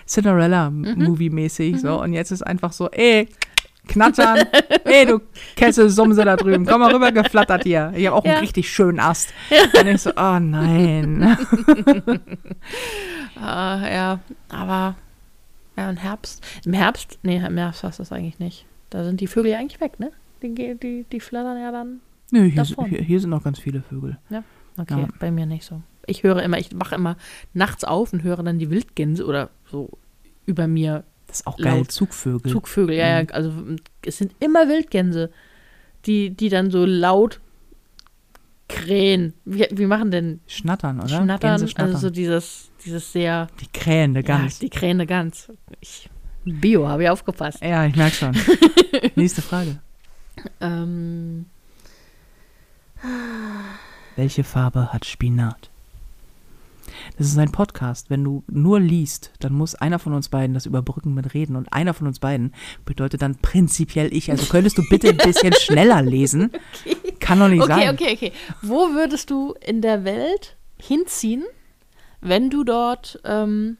Cinderella-Movie-mäßig so. Und jetzt ist einfach so, ey, knattern, [LAUGHS] ey, du Kesselsumse da drüben, komm mal rüber, geflattert hier. Ich habe auch Ja. einen richtig schönen Ast. Und ich so, oh nein. Äh, [LAUGHS] ja, aber ja, im Herbst. Im Herbst, nee, im Herbst hast du das eigentlich nicht. Da sind die Vögel ja eigentlich weg, ne? Die, die, die flattern ja dann. Nö, hier, Davon. hier, hier sind noch ganz viele Vögel. Okay, Ja. bei mir nicht so. Ich höre immer, ich wache immer nachts auf und höre dann die Wildgänse oder so über mir Das ist auch geil. Zugvögel. Zugvögel. Ja, ja, also es sind immer Wildgänse, die, die dann so laut krähen. Wie, wie machen denn Schnattern, oder? Schnattern? Schnattern. Also so dieses, dieses sehr, die krähende Gans. ja, die krähende Gans. Ich, Bio, habe ich aufgepasst. Ja, ich merke schon. [LAUGHS] Nächste Frage. Ähm, Welche Farbe hat Spinat? Das ist ein Podcast. Wenn du nur liest, dann muss einer von uns beiden das überbrücken mit Reden und einer von uns beiden bedeutet dann prinzipiell ich. Also könntest du bitte ein bisschen [LAUGHS] schneller lesen? Kann doch nicht Okay, sein. okay, okay. Wo würdest du in der Welt hinziehen, wenn du dort ähm,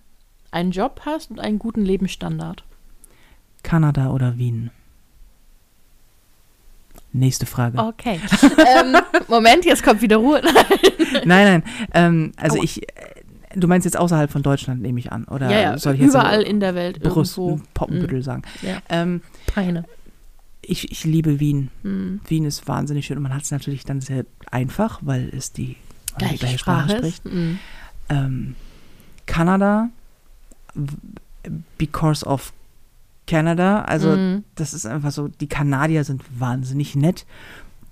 einen Job hast und einen guten Lebensstandard? Kanada oder Wien? Nächste Frage. Okay. [LAUGHS] ähm, Moment, jetzt kommt wieder Ruhe. [LAUGHS] Nein, nein. Ähm, also Aua. ich, du meinst jetzt außerhalb von Deutschland, nehme ich an. Oder ja, ja, soll ich jetzt überall in der Welt Brüssel, irgendwo. Poppenbüttel sagen? Ja, Ähm, Peine. ich, ich liebe Wien. Hm. Wien ist wahnsinnig schön und man hat es natürlich dann sehr einfach, weil es die, die Gleiche Sprache ist. Hm. Ähm, Kanada, because of Canada, also Mhm. das ist einfach so, die Kanadier sind wahnsinnig nett.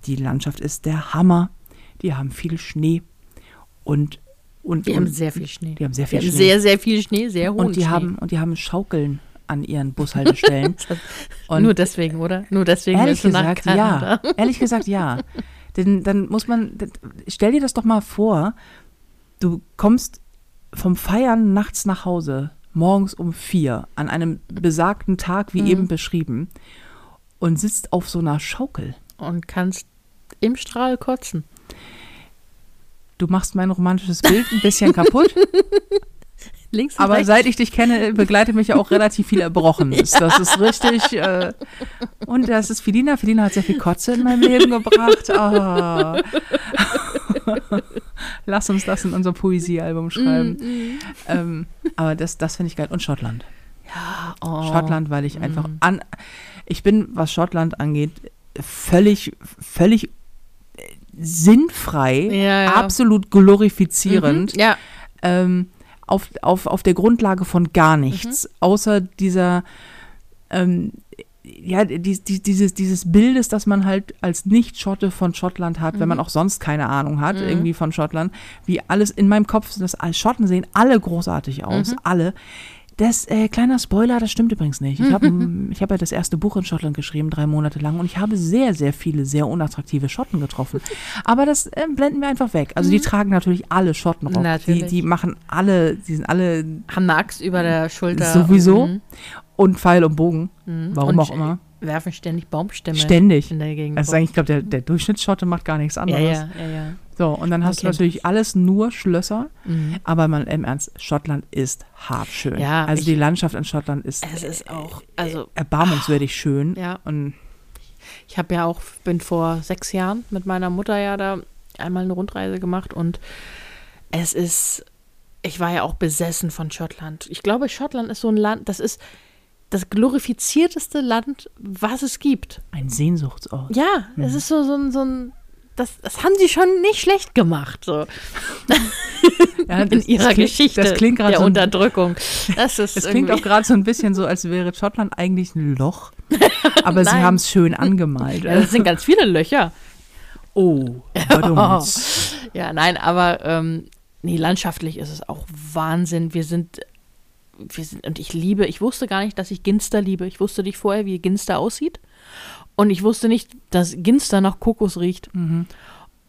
Die Landschaft ist der Hammer. Die haben viel Schnee und und, Die und haben sehr viel Schnee. die haben sehr viel Schnee. sehr, sehr viel Schnee, sehr hohen und die Schnee. haben und die haben Schaukeln an ihren Bushaltestellen. [LAUGHS] und Nur deswegen, oder? Nur deswegen ehrlich gesagt, ja. [LAUGHS] Ehrlich gesagt, ja. Denn dann muss man, stell dir das doch mal vor, du kommst vom Feiern nachts nach Hause, morgens um vier, an einem besagten Tag, wie Mhm. eben beschrieben, und sitzt auf so einer Schaukel. Und kannst im Strahl kotzen. Du machst mein romantisches Bild ein bisschen kaputt, [LAUGHS] Links und aber rechts. seit ich dich kenne, begleitet mich ja auch relativ viel Erbrochenes. [LAUGHS] Das ist richtig. Äh, und das ist Felina. Felina hat sehr viel Kotze in meinem Leben gebracht. Ah. [LAUGHS] Lass uns das in unser Poesiealbum schreiben. Mm, Ähm, aber das, das finde ich geil. Und Schottland. Ja, oh. Schottland, weil ich einfach an. Ich bin, was Schottland angeht, völlig, völlig sinnfrei, Ja, ja. absolut glorifizierend. Mhm. Ja, ähm, auf, auf, auf der Grundlage von gar nichts, Mhm. außer dieser, ähm, ja, die, die, dieses, dieses Bildes, das man halt als Nicht-Schotte von Schottland hat, Mhm. wenn man auch sonst keine Ahnung hat, irgendwie von Schottland, wie alles in meinem Kopf, das als Schotten sehen alle großartig aus, Mhm. alle. Das, äh, kleiner Spoiler, das stimmt übrigens nicht. Ich habe [LAUGHS] ich hab ja das erste Buch in Schottland geschrieben, drei Monate lang, und ich habe sehr, sehr viele sehr unattraktive Schotten getroffen. Aber das äh, blenden wir einfach weg. Also die tragen natürlich alle Schottenrock. Die, Natürlich. die machen alle, die sind alle haben eine Axt über der Schulter. Sowieso. Mhm. und Pfeil und Bogen. Mhm. Warum und auch immer. Werfen ständig Baumstämme Ständig. in der Gegend. Also ich glaube, der, der Durchschnittsschotte macht gar nichts ja, anderes. ja, ja, ja. So, und dann hast du kennt natürlich alles nur Schlösser, Mhm. aber mal im Ernst, Schottland ist hart schön. Ja, also ich- die Landschaft in Schottland ist Es ist auch, also erbarmungswürdig schön. Ja. Und ich habe ja auch, bin vor sechs Jahren mit meiner Mutter ja da einmal eine Rundreise gemacht und es ist, ich war ja auch besessen von Schottland. Ich glaube, Schottland ist so ein Land, das ist das glorifizierteste Land, was es gibt. ein Sehnsuchtsort. Ja, Mhm. es ist so, so ein, so ein das, das haben sie schon nicht schlecht gemacht, so [LAUGHS] Ja, in das- ihrer das klingt, Geschichte Das klingt gerade der so, ein- Unterdrückung. Das [LAUGHS] ist das klingt auch gerade so ein bisschen so, als wäre Schottland eigentlich ein Loch. [LAUGHS] Aber sie haben es schön angemalt. ja, das sind ganz viele Löcher. oh, badumts. Ja, nein, aber ähm, nee, landschaftlich ist es auch Wahnsinn. Wir sind, sind, und ich liebe, ich wusste gar nicht, dass ich Ginster liebe. Ich wusste nicht vorher, wie Ginster aussieht. Und ich wusste nicht, dass Ginster nach Kokos riecht. Mhm.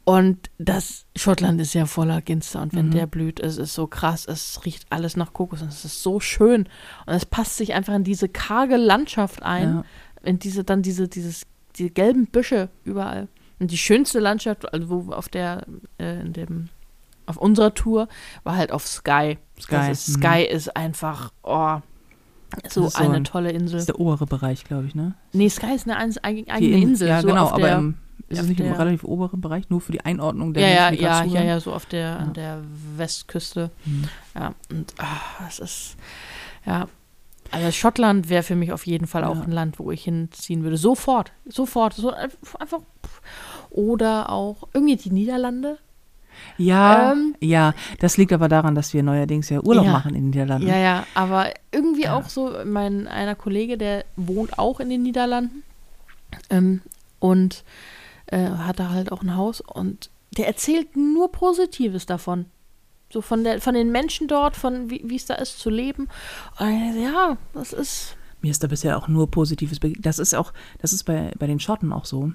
Und das Schottland ist ja voller Ginster. Und wenn Mhm. der blüht, es ist so krass. Es riecht alles nach Kokos und es ist so schön. Und es passt sich einfach in diese karge Landschaft ein. Ja. In diese, dann diese, dieses, diese gelben Büsche überall. Und die schönste Landschaft, also wo auf der, äh, in dem, auf unserer Tour, war halt auf Sky. Sky, mhm. Sky ist einfach, oh, so ist so eine ein- tolle Das Insel. ist der obere Bereich, glaube ich, ne? Nee, Sky ist eine eigene Die eigene In- Insel. Ja, so genau, aber der, im, ist es nicht im der- relativ oberen Bereich, nur für die Einordnung der ja, ja, Menschen, ja, ja, zuhören? ja, so auf der, Ja. an der Westküste. Mhm. Ja, und ah, es ist, ja. Also Schottland wäre für mich auf jeden Fall auch Ja. ein Land, wo ich hinziehen würde. Sofort, sofort. So einfach. Oder auch irgendwie die Niederlande. Ja, Ähm, ja, das liegt aber daran, dass wir neuerdings ja Urlaub Ja. machen in den Niederlanden. Ja, ja, aber irgendwie Ja. auch so, mein einer Kollege, der wohnt auch in den Niederlanden ähm, und äh, hat da halt auch ein Haus und der erzählt nur Positives davon. So von, der, von den Menschen dort, von wie es da ist zu leben. Und ja, das ist. Mir ist da bisher auch nur Positives begegnet. Das ist auch, das ist bei, bei den Schotten auch so.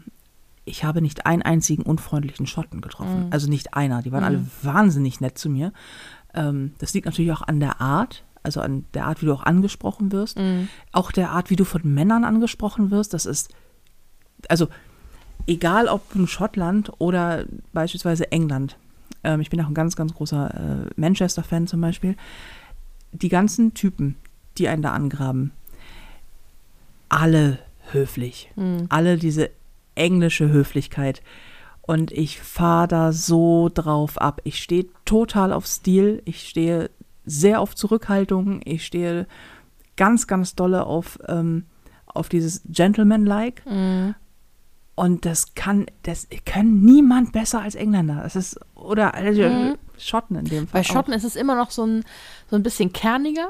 Ich habe nicht einen einzigen unfreundlichen Schotten getroffen. Mhm. Also nicht einer. Die waren Mhm. alle wahnsinnig nett zu mir. Ähm, das liegt natürlich auch an der Art, also an der Art, wie du auch angesprochen wirst. Auch der Art, wie du von Männern angesprochen wirst. Das ist, also egal ob in Schottland oder beispielsweise England. Ähm, ich bin auch ein ganz, ganz großer äh, Manchester-Fan zum Beispiel. Die ganzen Typen, die einen da angraben, alle höflich. Alle diese englische Höflichkeit. Und ich fahre da so drauf ab. Ich stehe total auf Stil. Ich stehe sehr auf Zurückhaltung. Ich stehe ganz, ganz dolle auf, ähm, auf dieses Gentleman-like. Und das kann, das können niemand besser als Engländer. Das ist, oder also, Schotten in dem Fall. Bei Schotten ist es immer noch so ein, so ein bisschen kerniger,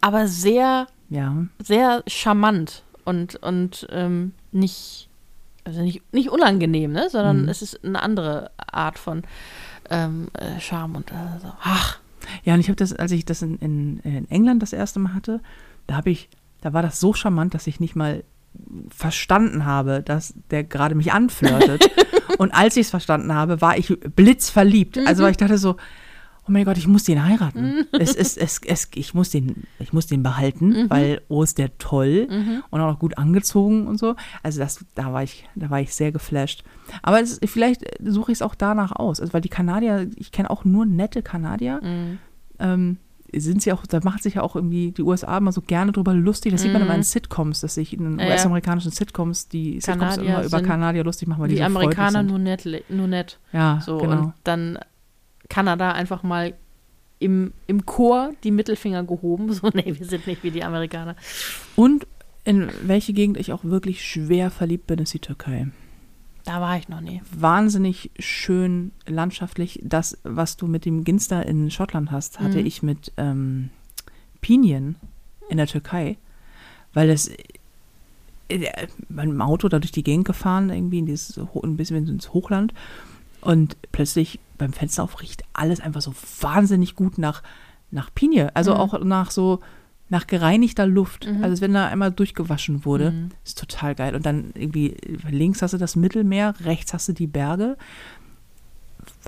aber sehr, Auch. Ja. sehr charmant und, und ähm, nicht, also nicht, nicht unangenehm, ne? sondern es ist eine andere Art von ähm, äh, Charme und äh, so. Ach, Ja, und ich habe das, als ich das in, in, in England das erste Mal hatte, da habe ich, da war das so charmant, dass ich nicht mal verstanden habe, dass der gerade mich anflirtet. [LAUGHS] und als ich es verstanden habe, war ich blitzverliebt. Also weil ich dachte so, oh mein Gott, ich muss den heiraten. es ist, es, es, ich muss den, ich muss den behalten, weil oh ist der toll und auch noch gut angezogen und so. Also das, da war ich, da war ich sehr geflasht. Aber es, vielleicht suche ich es auch danach aus, also weil die Kanadier, ich kenne auch nur nette Kanadier. Ähm, sind sie auch, da macht sich ja auch irgendwie die USA immer so gerne drüber lustig. Das sieht man immer in Sitcoms, dass sich in. US-amerikanischen Sitcoms die Sitcoms Kanadier immer über Kanadier lustig machen, weil die, die so Amerikaner nur nett, nur nett. Ja, So, genau. und dann Kanada einfach mal im, im Chor die Mittelfinger gehoben. [LAUGHS] So, nee, wir sind nicht wie die Amerikaner. Und in welche Gegend ich auch wirklich schwer verliebt bin, ist die Türkei. Da war ich noch nie. Wahnsinnig schön landschaftlich. Das, was du mit dem Ginster in Schottland hast, hatte ich mit ähm, Pinien in der Türkei, weil es äh, mit dem Auto da durch die Gegend gefahren, irgendwie in dieses, ein bisschen ins Hochland und plötzlich beim Fenster auf riecht alles einfach so wahnsinnig gut nach, nach Pinie, also auch nach so nach gereinigter Luft, also als wenn da einmal durchgewaschen wurde. Ist total geil. Und dann irgendwie links hast du das Mittelmeer, rechts hast du die Berge.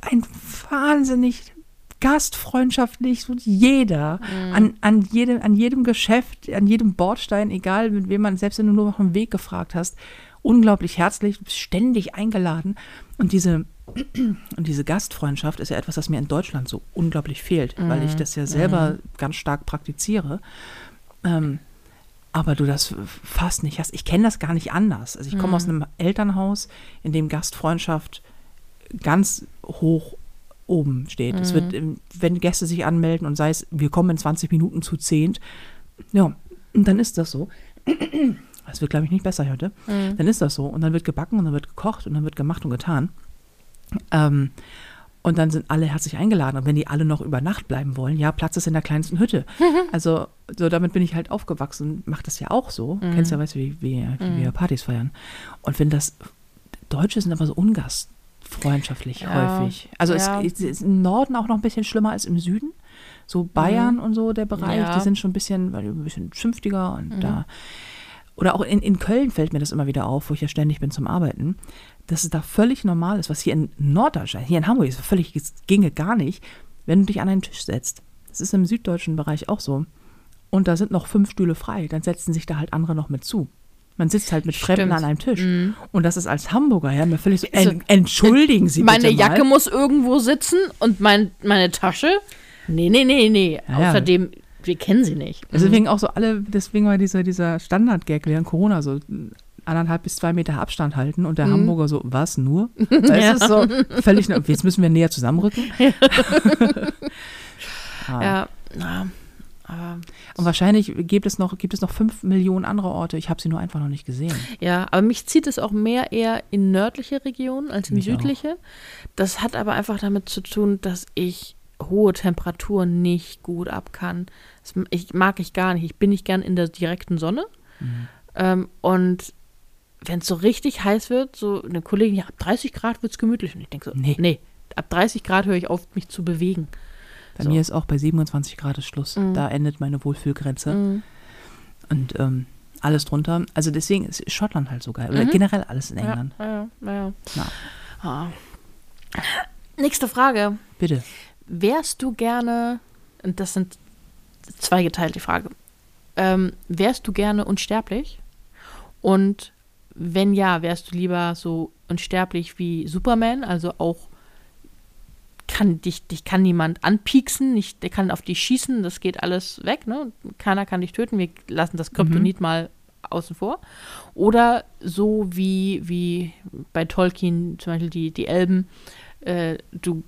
Ein wahnsinnig gastfreundschaftlich, so jeder, an, an, jedem, an jedem Geschäft, an jedem Bordstein, egal mit wem man, selbst wenn du nur nach dem Weg gefragt hast, unglaublich herzlich, du bist ständig eingeladen. Und diese, und diese Gastfreundschaft ist ja etwas, das mir in Deutschland so unglaublich fehlt, weil ich das ja selber ganz stark praktiziere. Ähm, aber du das fast nicht hast. Ich kenne das gar nicht anders. Also ich komme aus einem Elternhaus, in dem Gastfreundschaft ganz hoch oben steht. Es wird, ähm, wenn Gäste sich anmelden und sei es, wir kommen in 20 Minuten zu zehnt, ja, dann ist das so. Das wird, glaube ich, nicht besser heute. Dann ist das so. Und dann wird gebacken und dann wird gekocht und dann wird gemacht und getan. Ähm, und dann sind alle herzlich eingeladen. Und wenn die alle noch über Nacht bleiben wollen, ja, Platz ist in der kleinsten Hütte. [LAUGHS] Also, so damit bin ich halt aufgewachsen. Mach das ja auch so. Kennst ja, weißt du, wie, wie, wie wir Partys feiern. Und wenn das, Deutsche sind aber so ungastfreundschaftlich Ja, häufig. Also ja. es, es ist im Norden auch noch ein bisschen schlimmer als im Süden. So Bayern und so, der Bereich, Ja. die sind schon ein bisschen, ein bisschen zünftiger und da. Oder auch in, in Köln fällt mir das immer wieder auf, wo ich ja ständig bin zum Arbeiten, dass es da völlig normal ist, was hier in Norddeutschland, hier in Hamburg ist völlig, ginge gar nicht, wenn du dich an einen Tisch setzt. Das ist im süddeutschen Bereich auch so. Und da sind noch fünf Stühle frei, dann setzen sich da halt andere noch mit zu. Man sitzt halt mit Fremden Stimmt. an einem Tisch. Und das ist als Hamburger ja mir völlig so, Also, en, entschuldigen Sie Meine bitte mal. Jacke muss irgendwo sitzen und mein, meine Tasche. Nee, nee, nee, nee. Ja. Außerdem, wir kennen sie nicht. Deswegen auch so alle, deswegen war dieser, dieser Standard-Gag während Corona so anderthalb bis zwei Meter Abstand halten und der Mhm. Hamburger so, was, nur? [LAUGHS] Das ist so völlig, jetzt müssen wir näher zusammenrücken. [LAUGHS] Ah. Ja, aber, Und wahrscheinlich gibt es noch, gibt es noch fünf Millionen andere Orte. Ich habe sie nur einfach noch nicht gesehen. ja, aber mich zieht es auch mehr eher in nördliche Regionen als in Mich auch. südliche. Das hat aber einfach damit zu tun, dass ich hohe Temperaturen nicht gut ab kann. Das ich, mag ich gar nicht. Ich bin nicht gern in der direkten Sonne. Mhm. Ähm, und wenn es so richtig heiß wird, so eine Kollegin, ja, ab 30 Grad wird es gemütlich. Und ich denke so, Nee. nee. ab 30 Grad höre ich auf, mich zu bewegen. Bei So. mir ist auch bei 27 Grad ist Schluss. Mhm. Da endet meine Wohlfühlgrenze. Mhm. Und ähm, alles drunter. Also deswegen ist Schottland halt so geil. Oder Mhm. generell alles in England. Ja, ja, ja. Ah. Nächste Frage. bitte. wärst du gerne, und das sind zweigeteilte Frage, ähm, wärst du gerne unsterblich? Und wenn ja, wärst du lieber so unsterblich wie Superman, also auch kann dich, dich kann niemand anpieksen, nicht, der kann auf dich schießen, das geht alles weg, ne? Keiner kann dich töten, wir lassen das Kryptonit mhm. mal außen vor. Oder so wie, wie bei Tolkien, zum Beispiel die, die Elben, äh, du,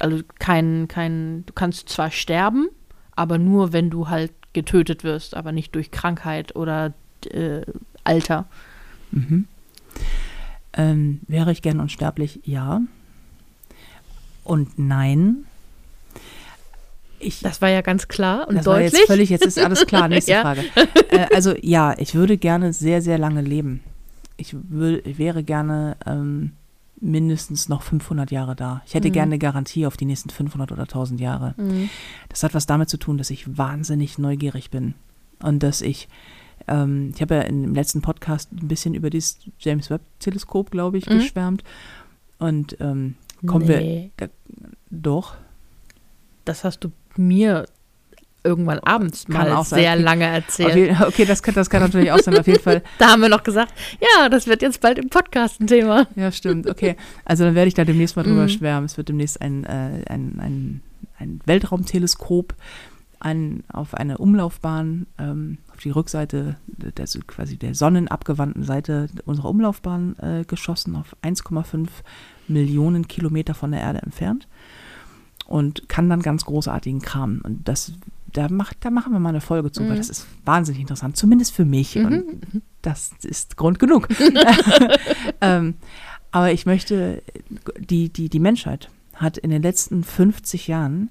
also kein, kein, du kannst zwar sterben, aber nur wenn du halt getötet wirst, aber nicht durch Krankheit oder äh, Alter. Mhm. Ähm, wäre ich gern unsterblich? Ja. Und nein. Ich, das war ja ganz klar und das deutlich. War jetzt völlig, jetzt ist alles klar. [LAUGHS] Nächste ja. Frage. Äh, also ja, ich würde gerne sehr, sehr lange leben. Ich, will, ich wäre gerne ähm, mindestens noch 500 Jahre da. Ich hätte mhm. gerne eine Garantie auf die nächsten 500 oder 1000 Jahre. Mhm. Das hat was damit zu tun, dass ich wahnsinnig neugierig bin und dass ich ähm, ich habe ja im letzten Podcast ein bisschen über dieses James Webb Teleskop, glaube ich, mhm. geschwärmt und ähm, kommen nee. wir da, doch. Das hast du mir irgendwann abends kann mal sehr sein. lange erzählt. Jeden, okay, das kann, das kann natürlich auch sein, auf jeden Fall. [LAUGHS] da haben wir noch gesagt, ja, das wird jetzt bald im Podcast ein Thema. Ja, stimmt, okay. Also dann werde ich da demnächst mal drüber mhm. schwärmen. Es wird demnächst ein, äh, ein, ein, ein Weltraumteleskop ein, auf eine Umlaufbahn, ähm, die Rückseite, der, quasi der sonnenabgewandten Seite unserer Umlaufbahn äh, geschossen, auf 1,5 Millionen Kilometer von der Erde entfernt und kann dann ganz großartigen Kram. Und das, da, macht, da machen wir mal eine Folge zu, mhm. weil das ist wahnsinnig interessant, zumindest für mich. Mhm. Und das ist Grund genug. [LAUGHS] [LAUGHS] ähm, aber ich möchte, die, die, die Menschheit hat in den letzten 50 Jahren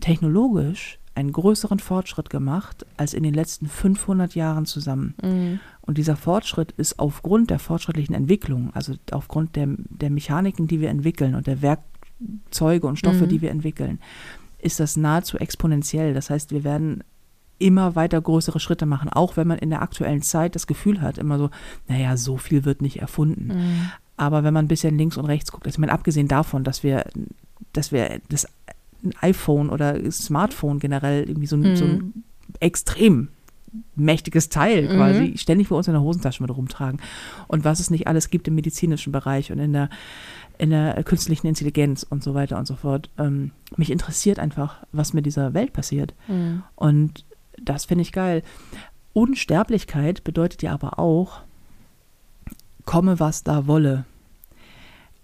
technologisch einen größeren Fortschritt gemacht als in den letzten 500 Jahren zusammen. Mhm. Und dieser Fortschritt ist aufgrund der fortschrittlichen Entwicklung, also aufgrund der, der Mechaniken, die wir entwickeln und der Werkzeuge und Stoffe, mhm. die wir entwickeln, ist das nahezu exponentiell. Das heißt, wir werden immer weiter größere Schritte machen, auch wenn man in der aktuellen Zeit das Gefühl hat, immer so, naja, so viel wird nicht erfunden. Mhm. Aber wenn man ein bisschen links und rechts guckt, also ich meine, abgesehen davon, dass wir, dass wir das ein iPhone oder Smartphone generell irgendwie so, mhm. so ein mhm. extrem mächtiges Teil quasi mhm. ständig bei uns in der Hosentasche mit rumtragen. Und was es nicht alles gibt im medizinischen Bereich und in der, in der künstlichen Intelligenz und so weiter und so fort. Ähm, mich interessiert einfach, was mit dieser Welt passiert. Mhm. Und das finde ich geil. Unsterblichkeit bedeutet ja aber auch, komme was da wolle.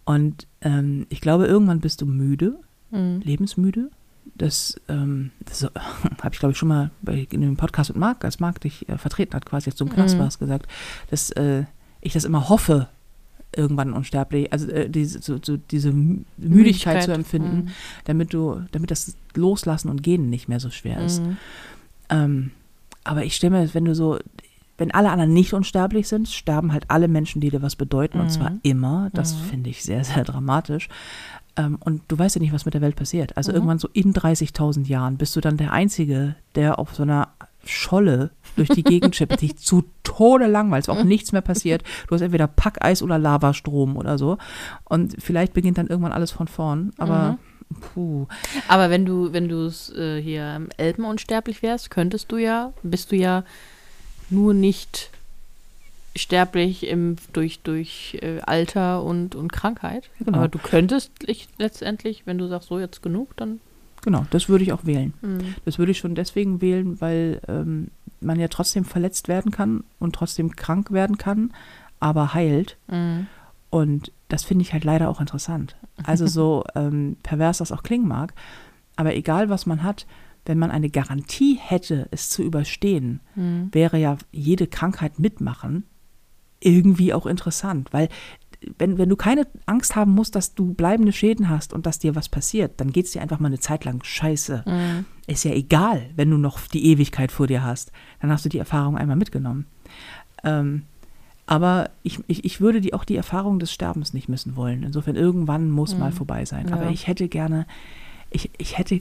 Und ähm, ich glaube, irgendwann bist du müde mhm. lebensmüde. Das, ähm, das [LAUGHS] habe ich, glaube ich, schon mal bei, in dem Podcast mit Marc, als Marc dich äh, vertreten hat, quasi jetzt so im Knast mhm. gesagt, dass äh, ich das immer hoffe, irgendwann unsterblich, also äh, diese, so, so diese Müdigkeit, Müdigkeit, zu empfinden, mhm. damit du, damit das Loslassen und Gehen nicht mehr so schwer ist. Mhm. Ähm, aber ich stelle mir, wenn du so, wenn alle anderen nicht unsterblich sind, sterben halt alle Menschen, die dir was bedeuten, und zwar mhm. immer. Das mhm. finde ich sehr, sehr dramatisch. Ähm, und du weißt ja nicht, was mit der Welt passiert. Also mhm. irgendwann so in 30.000 Jahren bist du dann der Einzige, der auf so einer Scholle durch die Gegend schippt, dich zu Tode langweilt, auch nichts mehr passiert. Du hast entweder Packeis oder Lavastrom oder so. Und vielleicht beginnt dann irgendwann alles von vorn. Aber mhm. Puh. Aber wenn du, wenn du äh, hier Elben unsterblich wärst, könntest du ja, bist du ja nur nicht sterblich im, durch, durch äh, Alter und, und Krankheit. Genau. Aber du könntest letztendlich, wenn du sagst, so jetzt genug, dann. Genau, das würde ich auch wählen. Mhm. Das würde ich schon deswegen wählen, weil ähm, man ja trotzdem verletzt werden kann und trotzdem krank werden kann, aber heilt. Mhm. Und das finde ich halt leider auch interessant. Also so [LAUGHS] ähm, pervers das auch klingen mag, aber egal was man hat, wenn man eine Garantie hätte, es zu überstehen, mhm. wäre ja jede Krankheit mitmachen irgendwie auch interessant, weil wenn, wenn du keine Angst haben musst, dass du bleibende Schäden hast und dass dir was passiert, dann geht es dir einfach mal eine Zeit lang scheiße. Mhm. Ist ja egal, wenn du noch die Ewigkeit vor dir hast. Dann hast du die Erfahrung einmal mitgenommen. Ähm, aber ich, ich, ich würde die, auch die Erfahrung des Sterbens nicht missen wollen. Insofern, irgendwann muss mhm. mal vorbei sein. Ja. Aber ich hätte gerne, ich, ich hätte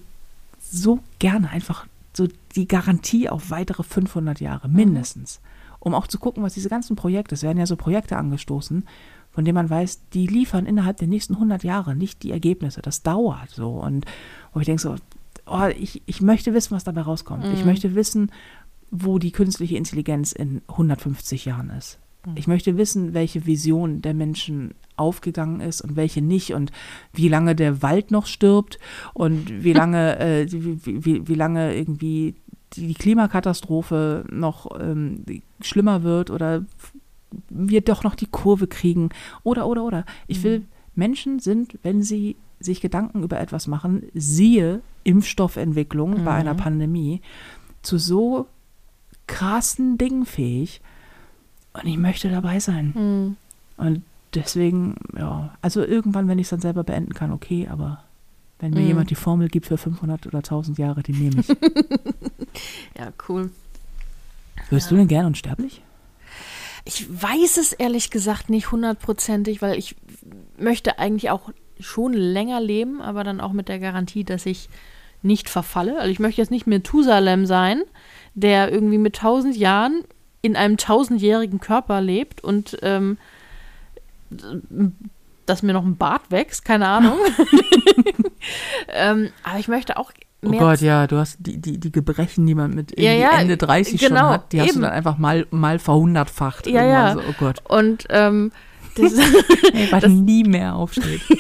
so gerne einfach so die Garantie auf weitere 500 Jahre, mindestens. Mhm um auch zu gucken, was diese ganzen Projekte, es werden ja so Projekte angestoßen, von denen man weiß, die liefern innerhalb der nächsten 100 Jahre nicht die Ergebnisse. Das dauert so. Und wo ich denke so, oh, ich, ich möchte wissen, was dabei rauskommt. Ich Mhm. möchte wissen, wo die künstliche Intelligenz in 150 Jahren ist. Mhm. Ich möchte wissen, welche Vision der Menschen aufgegangen ist und welche nicht und wie lange der Wald noch stirbt und wie lange, [LAUGHS] äh, wie- wie, wie lange irgendwie die Klimakatastrophe noch ähm, schlimmer wird oder wir doch noch die Kurve kriegen oder oder oder. Ich will, Menschen sind, wenn sie sich Gedanken über etwas machen, siehe Impfstoffentwicklung bei einer Mhm. Pandemie, zu so krassen Dingen fähig. Und ich möchte dabei sein. Mhm. Und deswegen, ja, also irgendwann, wenn ich es dann selber beenden kann, okay, aber wenn mir Mhm. jemand die Formel gibt für 500 oder 1000 Jahre, die nehme ich. [LAUGHS] Ja, cool. Wirst du denn gern unsterblich? Ich weiß es ehrlich gesagt nicht hundertprozentig, weil ich möchte eigentlich auch schon länger leben, aber dann auch mit der Garantie, dass ich nicht verfalle. Also ich möchte jetzt nicht Methusalem sein, der irgendwie mit tausend Jahren in einem tausendjährigen Körper lebt und ähm, dass mir noch ein Bart wächst, keine Ahnung. [LAUGHS] ähm, aber ich möchte auch Oh mehr Gott, ja, du hast die, die, die Gebrechen, die man mit Ja, ja, Ende 30 schon genau, hat, die hast eben. du dann einfach mal, mal verhundertfacht. Ja, ja. So, oh Gott, und ähm, das, [LAUGHS] Ey, Das- nie mehr aufsteht. [LAUGHS]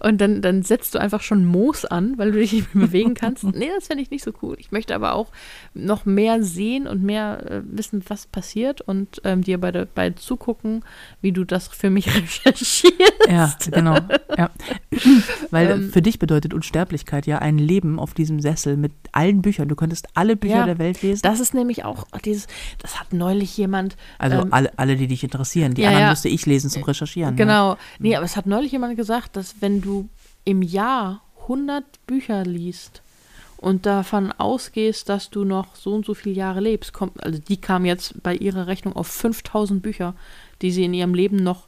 Und dann, dann setzt du einfach schon Moos an, weil du dich nicht mehr bewegen kannst. [LAUGHS] Nee, das finde ich nicht so cool. Ich möchte aber auch noch mehr sehen und mehr äh, wissen, was passiert und ähm, dir bei, bei zugucken, wie du das für mich recherchierst. Ja, genau. Ja. Weil Ähm. für dich bedeutet Unsterblichkeit ja ein Leben auf diesem Sessel mit allen Büchern. Du könntest alle Bücher Ja. der Welt lesen. Das ist nämlich auch dieses, das hat neulich jemand, Also ähm, alle, alle, die dich interessieren. Die ja, anderen ja. müsste ich lesen zum Recherchieren. Ja. genau, nee, aber es hat neulich jemand gesagt, dass wenn du im Jahr 100 Bücher liest und davon ausgehst, dass du noch so und so viele Jahre lebst, kommt, also die kam jetzt bei ihrer Rechnung auf 5000 Bücher, die sie in ihrem Leben noch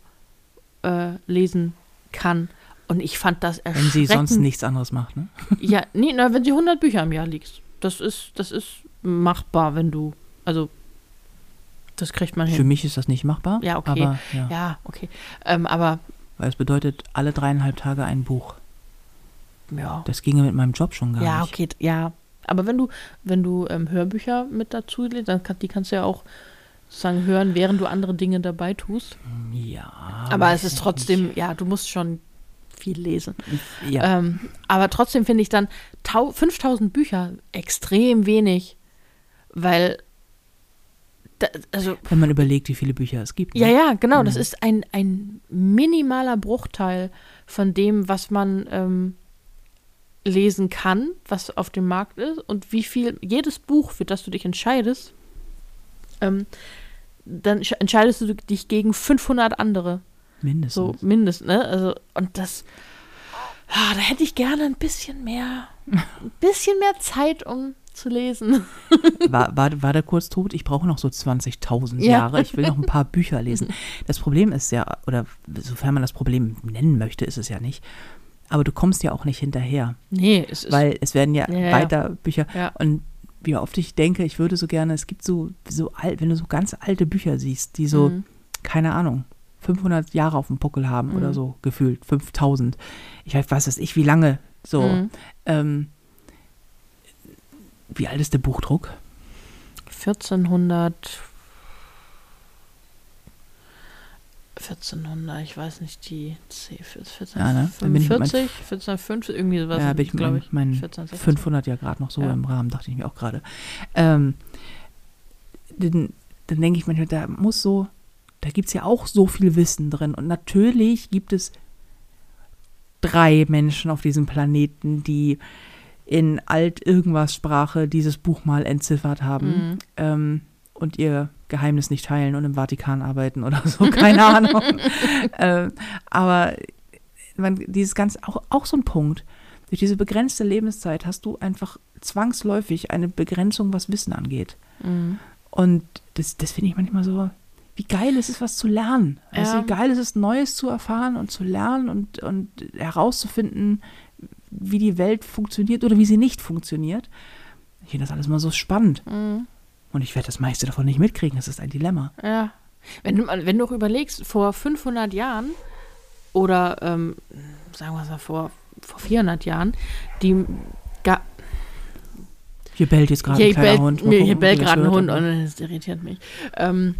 äh, lesen kann. Und ich fand das Wenn erschreckend. sie sonst nichts anderes macht. Ne? [LAUGHS] Ja, nee, na, wenn sie 100 Bücher im Jahr liest. Das ist, das ist machbar, wenn du, also, das kriegt man Für hin. mich ist das nicht machbar. Ja, okay. Aber, ja, Ja, okay. Ähm, aber, Weil es bedeutet alle dreieinhalb Tage ein Buch. ja. Das ginge mit meinem Job schon gar Ja, nicht. okay, ja. Aber wenn du, wenn du ähm, Hörbücher mit dazu lädst, dann kann, die kannst du ja auch sozusagen hören, während du andere Dinge dabei tust. Ja. Aber es ist trotzdem, ja, du musst schon viel lesen. nicht. Ja. Ähm, aber trotzdem finde ich dann tau 5000 Bücher extrem wenig, weil, da, also, Wenn man überlegt, wie viele Bücher es gibt. ja, ne? ja, genau, das Mhm. ist ein, ein minimaler Bruchteil von dem, was man ähm, lesen kann, was auf dem Markt ist und wie viel, jedes Buch, für das du dich entscheidest, ähm, dann sch- entscheidest du dich gegen 500 andere. Mindestens. So mindestens, ne? Also, und das, ah, da hätte ich gerne ein bisschen mehr, [LAUGHS] ein bisschen mehr Zeit, um zu lesen. War, war, war der kurz tot? Ich brauche noch so 20.000 Ja. Jahre. Ich will noch ein paar Bücher lesen. Das Problem ist ja, oder sofern man das Problem nennen möchte, ist es ja nicht. Aber du kommst ja auch nicht hinterher, Nee, es ist. weil es werden ja, Ja, ja. weiter Bücher. Ja. Und wie oft ich denke, ich würde so gerne, es gibt so, so alt, wenn du so ganz alte Bücher siehst, die so, Mhm. keine Ahnung, 500 Jahre auf dem Buckel haben Mhm. oder so, gefühlt, 5000. Ich weiß, weiß das ich, wie lange, so. Mhm. Ähm, wie alt ist der Buchdruck? 1400. 1400, ich weiß nicht, die C, 1445, Ja, ne? Dann bin ich mit meinen- 1450, irgendwie sowas, ja, bin ich glaube ich. meinen 14, 16. 500 ja gerade noch so Ja. im Rahmen, dachte ich mir auch gerade. Ähm, dann, dann denke ich manchmal, da muss so, da gibt es ja auch so viel Wissen drin. Und natürlich gibt es drei Menschen auf diesem Planeten, die in Alt-Irgendwas-Sprache dieses Buch mal entziffert haben Mhm. ähm, und ihr Geheimnis nicht teilen und im Vatikan arbeiten oder so, [LAUGHS] keine Ahnung. [LAUGHS] ähm, aber man, dieses ganz, auch, auch so ein Punkt. Durch diese begrenzte Lebenszeit hast du einfach zwangsläufig eine Begrenzung, was Wissen angeht. Mhm. Und das, das finde ich manchmal so, wie geil ist es, was zu lernen. Also Ja. wie geil ist es, Neues zu erfahren und zu lernen und, und herauszufinden, wie die Welt funktioniert oder wie sie nicht funktioniert. Ich finde das alles mal so spannend. Mhm. Und ich werde das meiste davon nicht mitkriegen. Das ist ein Dilemma. Ja, Wenn du, wenn du auch überlegst, vor 500 Jahren oder ähm, sagen wir es mal vor, vor 400 Jahren, die ga, Hier bellt jetzt gerade ein kleiner bellt, Hund. Mal gucken, hier bellt gerade ein Hund und das irritiert mich. Ähm,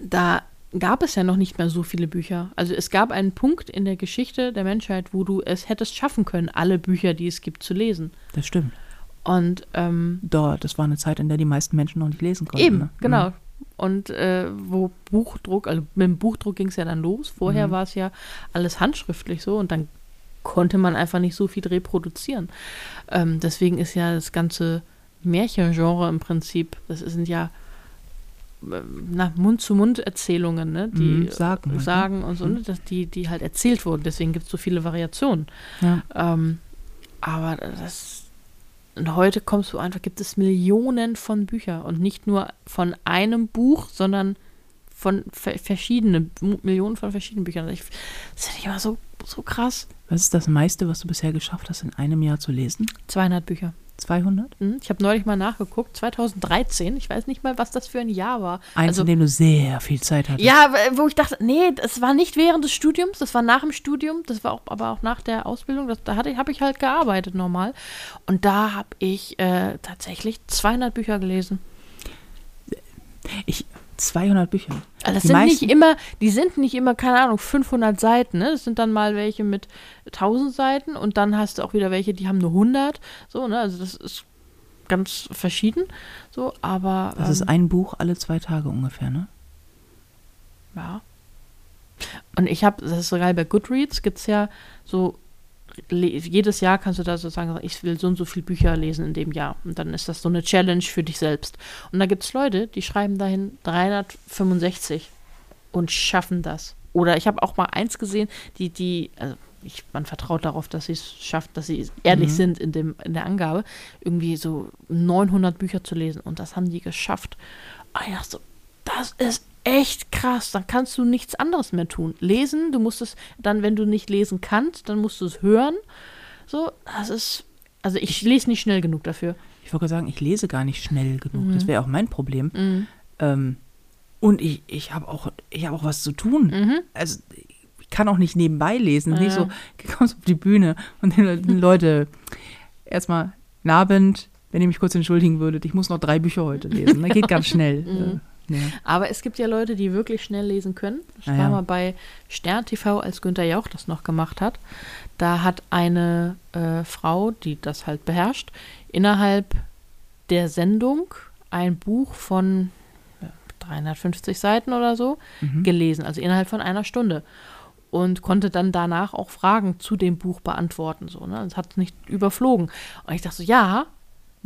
da gab es ja noch nicht mehr so viele Bücher. Also es gab einen Punkt in der Geschichte der Menschheit, wo du es hättest schaffen können, alle Bücher, die es gibt, zu lesen. Das stimmt. Und ähm, Dort, das war eine Zeit, in der die meisten Menschen noch nicht lesen konnten. Eben, ne? genau. Mhm. Und äh, wo Buchdruck, also mit dem Buchdruck ging es ja dann los. Vorher Mhm. war es ja alles handschriftlich so und dann konnte man einfach nicht so viel reproduzieren. Ähm, deswegen ist ja das ganze Märchengenre im Prinzip, das sind ja Mund-zu-Mund-Erzählungen, ne? die Mhm, Sagen halt, ne? sagen und so, Mhm. ne? dass die, die halt erzählt wurden. Deswegen gibt es so viele Variationen. Ja. Ähm, aber das. Und heute kommst du einfach, gibt es Millionen von Büchern und nicht nur von einem Buch, sondern von ver verschiedenen, Millionen von verschiedenen Büchern. Ich, das finde ich immer so, so krass. Was ist das meiste, was du bisher geschafft hast, in einem Jahr zu lesen? 200 Bücher. 200? Hm? Ich habe neulich mal nachgeguckt, 2013, ich weiß nicht mal, was das für ein Jahr war. Eins, Also- in dem du sehr viel Zeit hattest. Ja, wo ich dachte, nee, das war nicht während des Studiums, das war nach dem Studium, das war auch, aber auch nach der Ausbildung. Das, da habe ich halt gearbeitet normal. Und da habe ich äh, tatsächlich 200 Bücher gelesen. Ich, 200 Bücher. Also das Die sind nicht immer, die sind nicht immer, keine Ahnung, 500 Seiten. Ne? Das sind dann mal welche mit 1000 Seiten und dann hast du auch wieder welche, die haben nur 100. So, ne? Also das ist ganz verschieden. So, aber Das ähm, ist ein Buch alle zwei Tage ungefähr, ne? Ja. Und ich habe, das ist so geil, bei Goodreads gibt es ja so, jedes Jahr kannst du da so sagen, ich will so und so viele Bücher lesen in dem Jahr. Und dann ist das so eine Challenge für dich selbst. Und da gibt es Leute, die schreiben dahin 365 und schaffen das. Oder ich habe auch mal eins gesehen, die, die, also ich, man vertraut darauf, dass sie es schafft, dass sie ehrlich Mhm. sind in, dem, in der Angabe, irgendwie so 900 Bücher zu lesen. Und das haben die geschafft. Und ich dachte so, das ist echt krass. Dann kannst du nichts anderes mehr tun. Lesen, du musst es dann, wenn du nicht lesen kannst, dann musst du es hören. So, das ist, also ich lese nicht schnell genug dafür. Ich wollte sagen, ich lese gar nicht schnell genug. Mhm. Das wäre auch mein Problem. Mhm. Ähm, und ich, ich habe auch, ich hab auch was zu tun. Mhm. Also ich kann auch nicht nebenbei lesen. Ja. Nicht so, du kommst auf die Bühne und den Leuten, Leute, erstmal, guten Abend, wenn ihr mich kurz entschuldigen würdet, ich muss noch drei Bücher heute lesen. Das geht ganz [LAUGHS] schnell. Ja. Aber es gibt ja Leute, die wirklich schnell lesen können. Ich Ah, war ja. mal bei Stern TV, als Günther Jauch das noch gemacht hat. Da hat eine äh, Frau, die das halt beherrscht, innerhalb der Sendung ein Buch von ja, 350 Seiten oder so Mhm. gelesen, also innerhalb von einer Stunde. Und konnte dann danach auch Fragen zu dem Buch beantworten. So, ne? Es hat es nicht überflogen. Und ich dachte so, ja,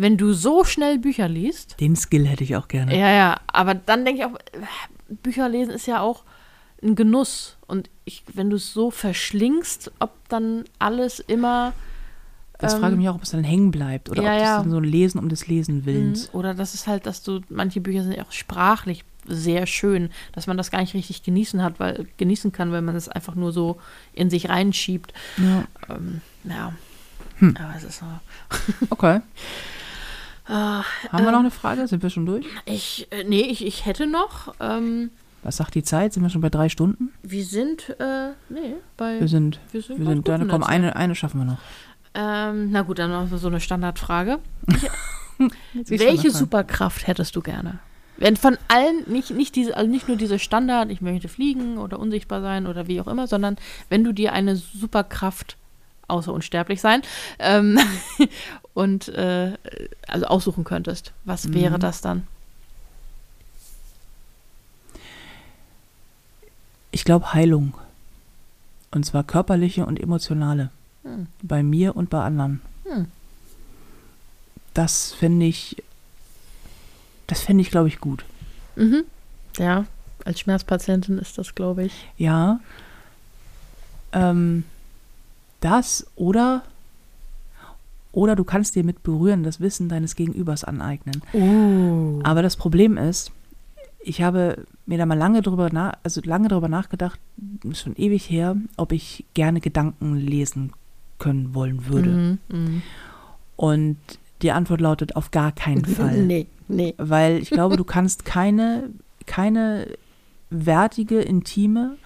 wenn du so schnell Bücher liest, Den Skill hätte ich auch gerne. ja, ja, aber dann denke ich auch, Bücher lesen ist ja auch ein Genuss. Und ich, wenn du es so verschlingst, ob dann alles immer. Das ähm, frage ich mich auch, ob es dann hängen bleibt oder ja, ob das ja. dann so ein Lesen um des Lesen Willens. Mhm. Oder das ist halt, dass du, manche Bücher sind ja auch sprachlich sehr schön, dass man das gar nicht richtig genießen hat, weil genießen kann, weil man es einfach nur so in sich reinschiebt. Ja. Ähm, ja. Hm. Aber es ist so. Okay. [LAUGHS] Ah, Haben wir ähm, noch eine Frage? Sind wir schon durch? ich, äh, nee, ich, ich hätte noch. Ähm, Was sagt die Zeit? Sind wir schon bei drei Stunden? wir sind, äh, nee, bei. Wir sind, wir sind, wir sind, dann komm, eine, eine schaffen wir noch. Ähm, na gut, dann noch so eine Standardfrage. [LAUGHS] [LAUGHS] Welche Superkraft hättest du gerne? Wenn von allen, nicht, nicht, diese, also nicht nur diese Standard, ich möchte fliegen oder unsichtbar sein oder wie auch immer, sondern wenn du dir eine Superkraft, außer unsterblich sein, ähm, und äh, also aussuchen könntest, was Mhm. wäre das dann? Ich glaube Heilung. Und zwar körperliche und emotionale. Hm. Bei mir und bei anderen. Hm. Das fände ich, das fände ich, glaube ich, gut. Mhm. Ja, als Schmerzpatientin ist das, glaube ich. Ja. Ähm, das oder oder du kannst dir mit Berühren das Wissen deines Gegenübers aneignen. Uh. Aber das Problem ist, ich habe mir da mal lange drüber nach, also lange drüber nachgedacht, schon ewig her, ob ich gerne Gedanken lesen können wollen würde. Mhm. Mhm. Und die Antwort lautet auf gar keinen [LAUGHS] Fall. Nee, nee. Weil ich glaube, du [LAUGHS] kannst keine, keine wertige, intime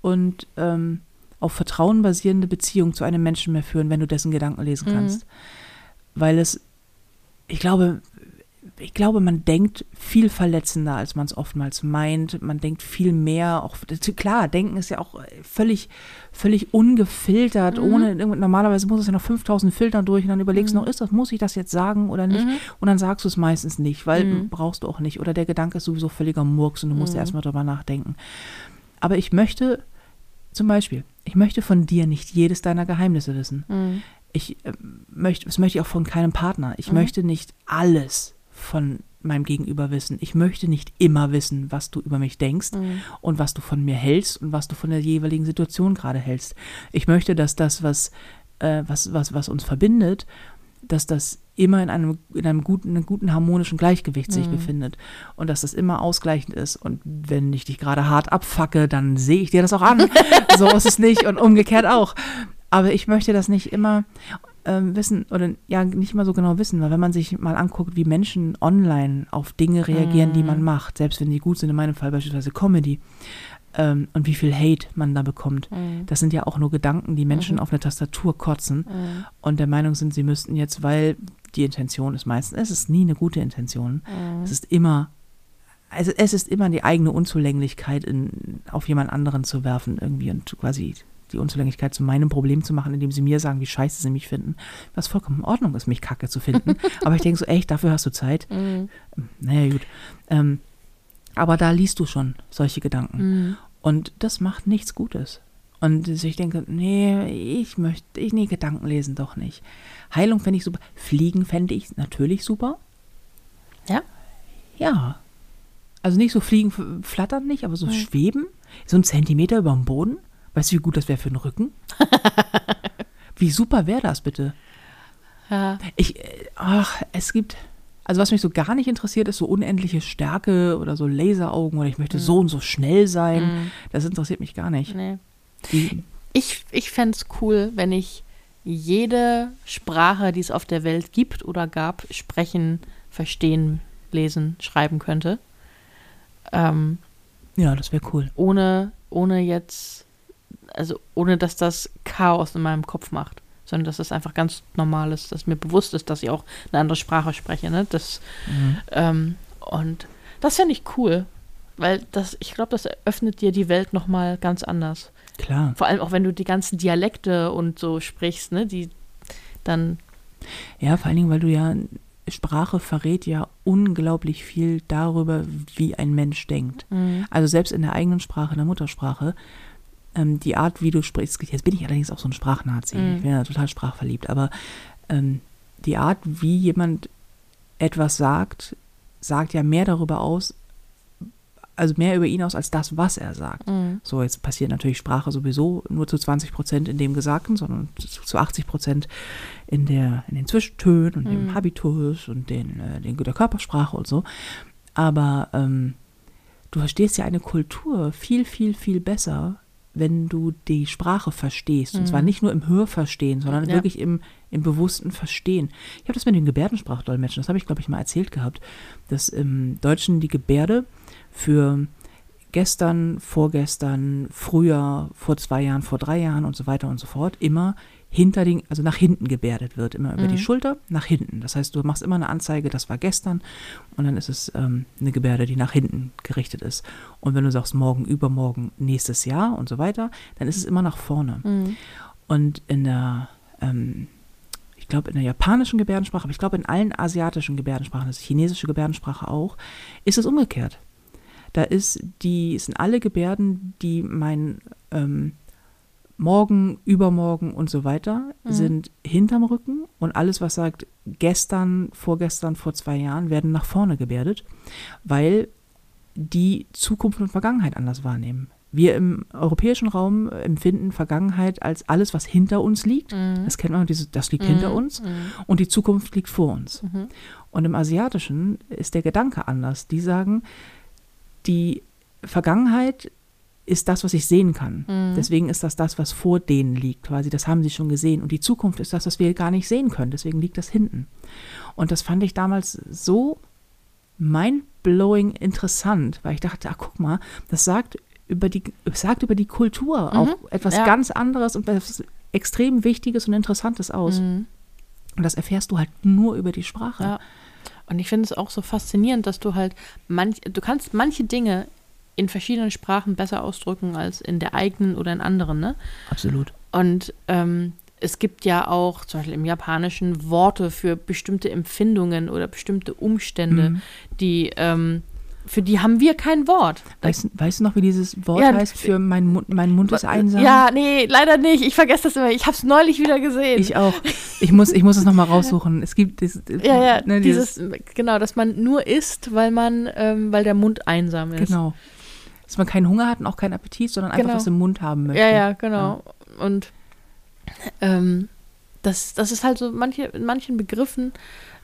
und ähm, auf Vertrauen basierende Beziehung zu einem Menschen mehr führen, wenn du dessen Gedanken lesen Mhm. kannst. Weil es, ich glaube, ich glaube, man denkt viel verletzender, als man es oftmals meint. Man denkt viel mehr. Auch klar, denken ist ja auch völlig, völlig ungefiltert. Mhm. Ohne normalerweise muss es ja noch 5000 Filtern durch und dann überlegst du Mhm. noch, ist das, muss ich das jetzt sagen oder nicht? Mhm. Und dann sagst du es meistens nicht, weil Mhm. brauchst du auch nicht. Oder der Gedanke ist sowieso völliger Murks und du musst Mhm. erstmal drüber nachdenken. Aber ich möchte, zum Beispiel, ich möchte von dir nicht jedes deiner Geheimnisse wissen. Mhm. Ich äh, möchte, das möchte ich auch von keinem Partner. Ich Mhm. möchte nicht alles von meinem Gegenüber wissen. Ich möchte nicht immer wissen, was du über mich denkst Mhm. und was du von mir hältst und was du von der jeweiligen Situation gerade hältst. Ich möchte, dass das, was, äh, was, was, was uns verbindet, dass das immer in einem, in einem guten, einem guten harmonischen Gleichgewicht sich Mhm. befindet und dass das immer ausgleichend ist. Und wenn ich dich gerade hart abfacke, dann sehe ich dir das auch an. [LAUGHS] so ist es nicht und umgekehrt auch. Aber ich möchte das nicht immer ähm, wissen oder ja nicht mal so genau wissen, weil wenn man sich mal anguckt, wie Menschen online auf Dinge reagieren, die man Mhm. macht, selbst wenn die gut sind, in meinem Fall beispielsweise Comedy, ähm, und wie viel Hate man da bekommt, Mhm. das sind ja auch nur Gedanken, die Menschen Mhm. auf eine Tastatur kotzen Mhm. und der Meinung sind, sie müssten jetzt, weil die Intention ist meistens, es ist nie eine gute Intention, Mhm. es ist immer, also es ist immer die eigene Unzulänglichkeit in, auf jemand anderen zu werfen irgendwie und quasi die Unzulänglichkeit zu meinem Problem zu machen, indem sie mir sagen, wie scheiße sie mich finden, was vollkommen in Ordnung ist, mich kacke zu finden. [LAUGHS] aber ich denke so, echt, dafür hast du Zeit. Mhm. Naja, gut. Ähm, aber da liest du schon solche Gedanken. Mhm. Und das macht nichts Gutes. Und ich denke, nee, ich möchte, ich, nee, Gedanken lesen doch nicht. Heilung fände ich super. Fliegen fände ich natürlich super. Ja? Ja. Also nicht so fliegen, flattern nicht, aber so Mhm. schweben. So ein Zentimeter über dem Boden. Weißt du, wie gut das wäre für den Rücken? [LAUGHS] wie super wäre das bitte? Ja. Ich, äh, ach, es gibt, also was mich so gar nicht interessiert, ist so unendliche Stärke oder so Laseraugen oder ich möchte Mhm. so und so schnell sein. Mhm. Das interessiert mich gar nicht. Nee. Die, Ich, ich fände es cool, wenn ich jede Sprache, die es auf der Welt gibt oder gab, sprechen, verstehen, lesen, schreiben könnte. Ähm, ja, das wäre cool. ohne, ohne jetzt, also ohne dass das Chaos in meinem Kopf macht, sondern dass das einfach ganz normal ist, dass mir bewusst ist, dass ich auch eine andere Sprache spreche. Ne? Das, Mhm. ähm, und das fände ich cool, weil das, ich glaube, das eröffnet dir die Welt nochmal ganz anders. Klar. Vor allem auch wenn du die ganzen Dialekte und so sprichst, ne, die dann, Ja, vor allen Dingen, weil du ja, Sprache verrät ja unglaublich viel darüber, wie ein Mensch denkt. Also selbst in der eigenen Sprache, in der Muttersprache, ähm, die Art, wie du sprichst, jetzt bin ich allerdings auch so ein Sprachnazi, Mhm. ich bin ja total sprachverliebt, aber ähm, die Art, wie jemand etwas sagt, sagt ja mehr darüber aus, also mehr über ihn aus, als das, was er sagt. Mhm. So, jetzt passiert natürlich Sprache sowieso nur zu 20 Prozent in dem Gesagten, sondern zu, zu 80 Prozent in, der, in den Zwischentönen und dem Mhm. Habitus und den, äh, den, der Körpersprache und so. Aber ähm, du verstehst ja eine Kultur viel, viel, viel besser, wenn du die Sprache verstehst. Und Mhm. zwar nicht nur im Hörverstehen, sondern Ja. wirklich im, im bewussten Verstehen. Ich habe das mit den Gebärdensprachdolmetschen, das habe ich, glaube ich, mal erzählt gehabt, dass im Deutschen die Gebärde für gestern, vorgestern, früher, vor zwei Jahren, vor drei Jahren und so weiter und so fort immer hinter den, also nach hinten gebärdet wird, immer über die Mhm. Schulter, nach hinten. Das heißt, du machst immer eine Anzeige, das war gestern und dann ist es ähm, eine Gebärde, die nach hinten gerichtet ist. Und wenn du sagst morgen, übermorgen, nächstes Jahr und so weiter, dann ist es immer nach vorne. Mhm. Und in der, ähm, ich glaube, in der japanischen Gebärdensprache, aber ich glaube in allen asiatischen Gebärdensprachen, das ist chinesische Gebärdensprache auch, ist es umgekehrt. Da ist die, sind alle Gebärden, die mein ähm, morgen, übermorgen und so weiter, Mhm. sind hinterm Rücken und alles, was sagt gestern, vorgestern, vor zwei Jahren, werden nach vorne gebärdet, weil die Zukunft und Vergangenheit anders wahrnehmen. Wir im europäischen Raum empfinden Vergangenheit als alles, was hinter uns liegt. Mhm. Das kennt man, diese, das liegt hinter uns Mhm. und die Zukunft liegt vor uns. Mhm. Und im Asiatischen ist der Gedanke anders. Die sagen, die Vergangenheit ist das, was ich sehen kann. Mhm. Deswegen ist das das, was vor denen liegt, quasi. Das haben sie schon gesehen. Und die Zukunft ist das, was wir gar nicht sehen können. Deswegen liegt das hinten. Und das fand ich damals so mindblowing interessant, weil ich dachte, ach guck mal, das sagt über die, sagt über die Kultur auch etwas ja. ganz anderes und etwas extrem Wichtiges und Interessantes aus. Mhm. Und das erfährst du halt nur über die Sprache. Ja. Und ich finde es auch so faszinierend, dass du halt manch, du kannst manche Dinge in verschiedenen Sprachen besser ausdrücken als in der eigenen oder in anderen, ne? Absolut. Und ähm, es gibt ja auch zum Beispiel im Japanischen Worte für bestimmte Empfindungen oder bestimmte Umstände, Mhm. die ähm, für die haben wir kein Wort. Weißt, weißt du noch, wie dieses Wort Ja, heißt für mein Mund, mein Mund ist einsam? Ja, nee, leider nicht. Ich vergesse das immer. Ich habe es neulich wieder gesehen. Ich auch. Ich muss, ich muss es nochmal raussuchen. Es gibt das, ja, ja, ne, dieses, genau, dass man nur isst, weil man, ähm, weil der Mund einsam ist. Genau. Dass man keinen Hunger hat und auch keinen Appetit, sondern einfach Genau. was im Mund haben möchte. Ja, ja, genau. Und ähm, das, das ist halt so manche, in manchen Begriffen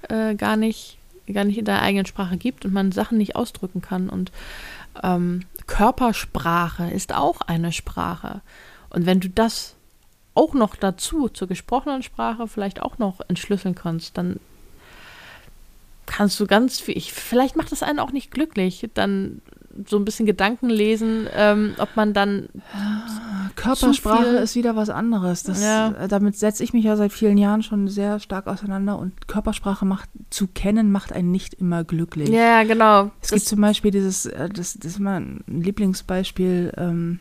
äh, gar nicht, gar nicht in der eigenen Sprache gibt und man Sachen nicht ausdrücken kann. Und ähm, Körpersprache ist auch eine Sprache. Und wenn du das auch noch dazu zur gesprochenen Sprache vielleicht auch noch entschlüsseln kannst, dann kannst du ganz viel. Ich, vielleicht macht das einen auch nicht glücklich, dann so ein bisschen Gedanken lesen, ähm, ob man dann Körpersprache viel- ist wieder was anderes. Das, Ja. äh, Damit setze ich mich ja seit vielen Jahren schon sehr stark auseinander und Körpersprache macht, zu kennen macht einen nicht immer glücklich. Ja, genau. Es Das- gibt zum Beispiel dieses, äh, das, das ist mal ein Lieblingsbeispiel, ähm,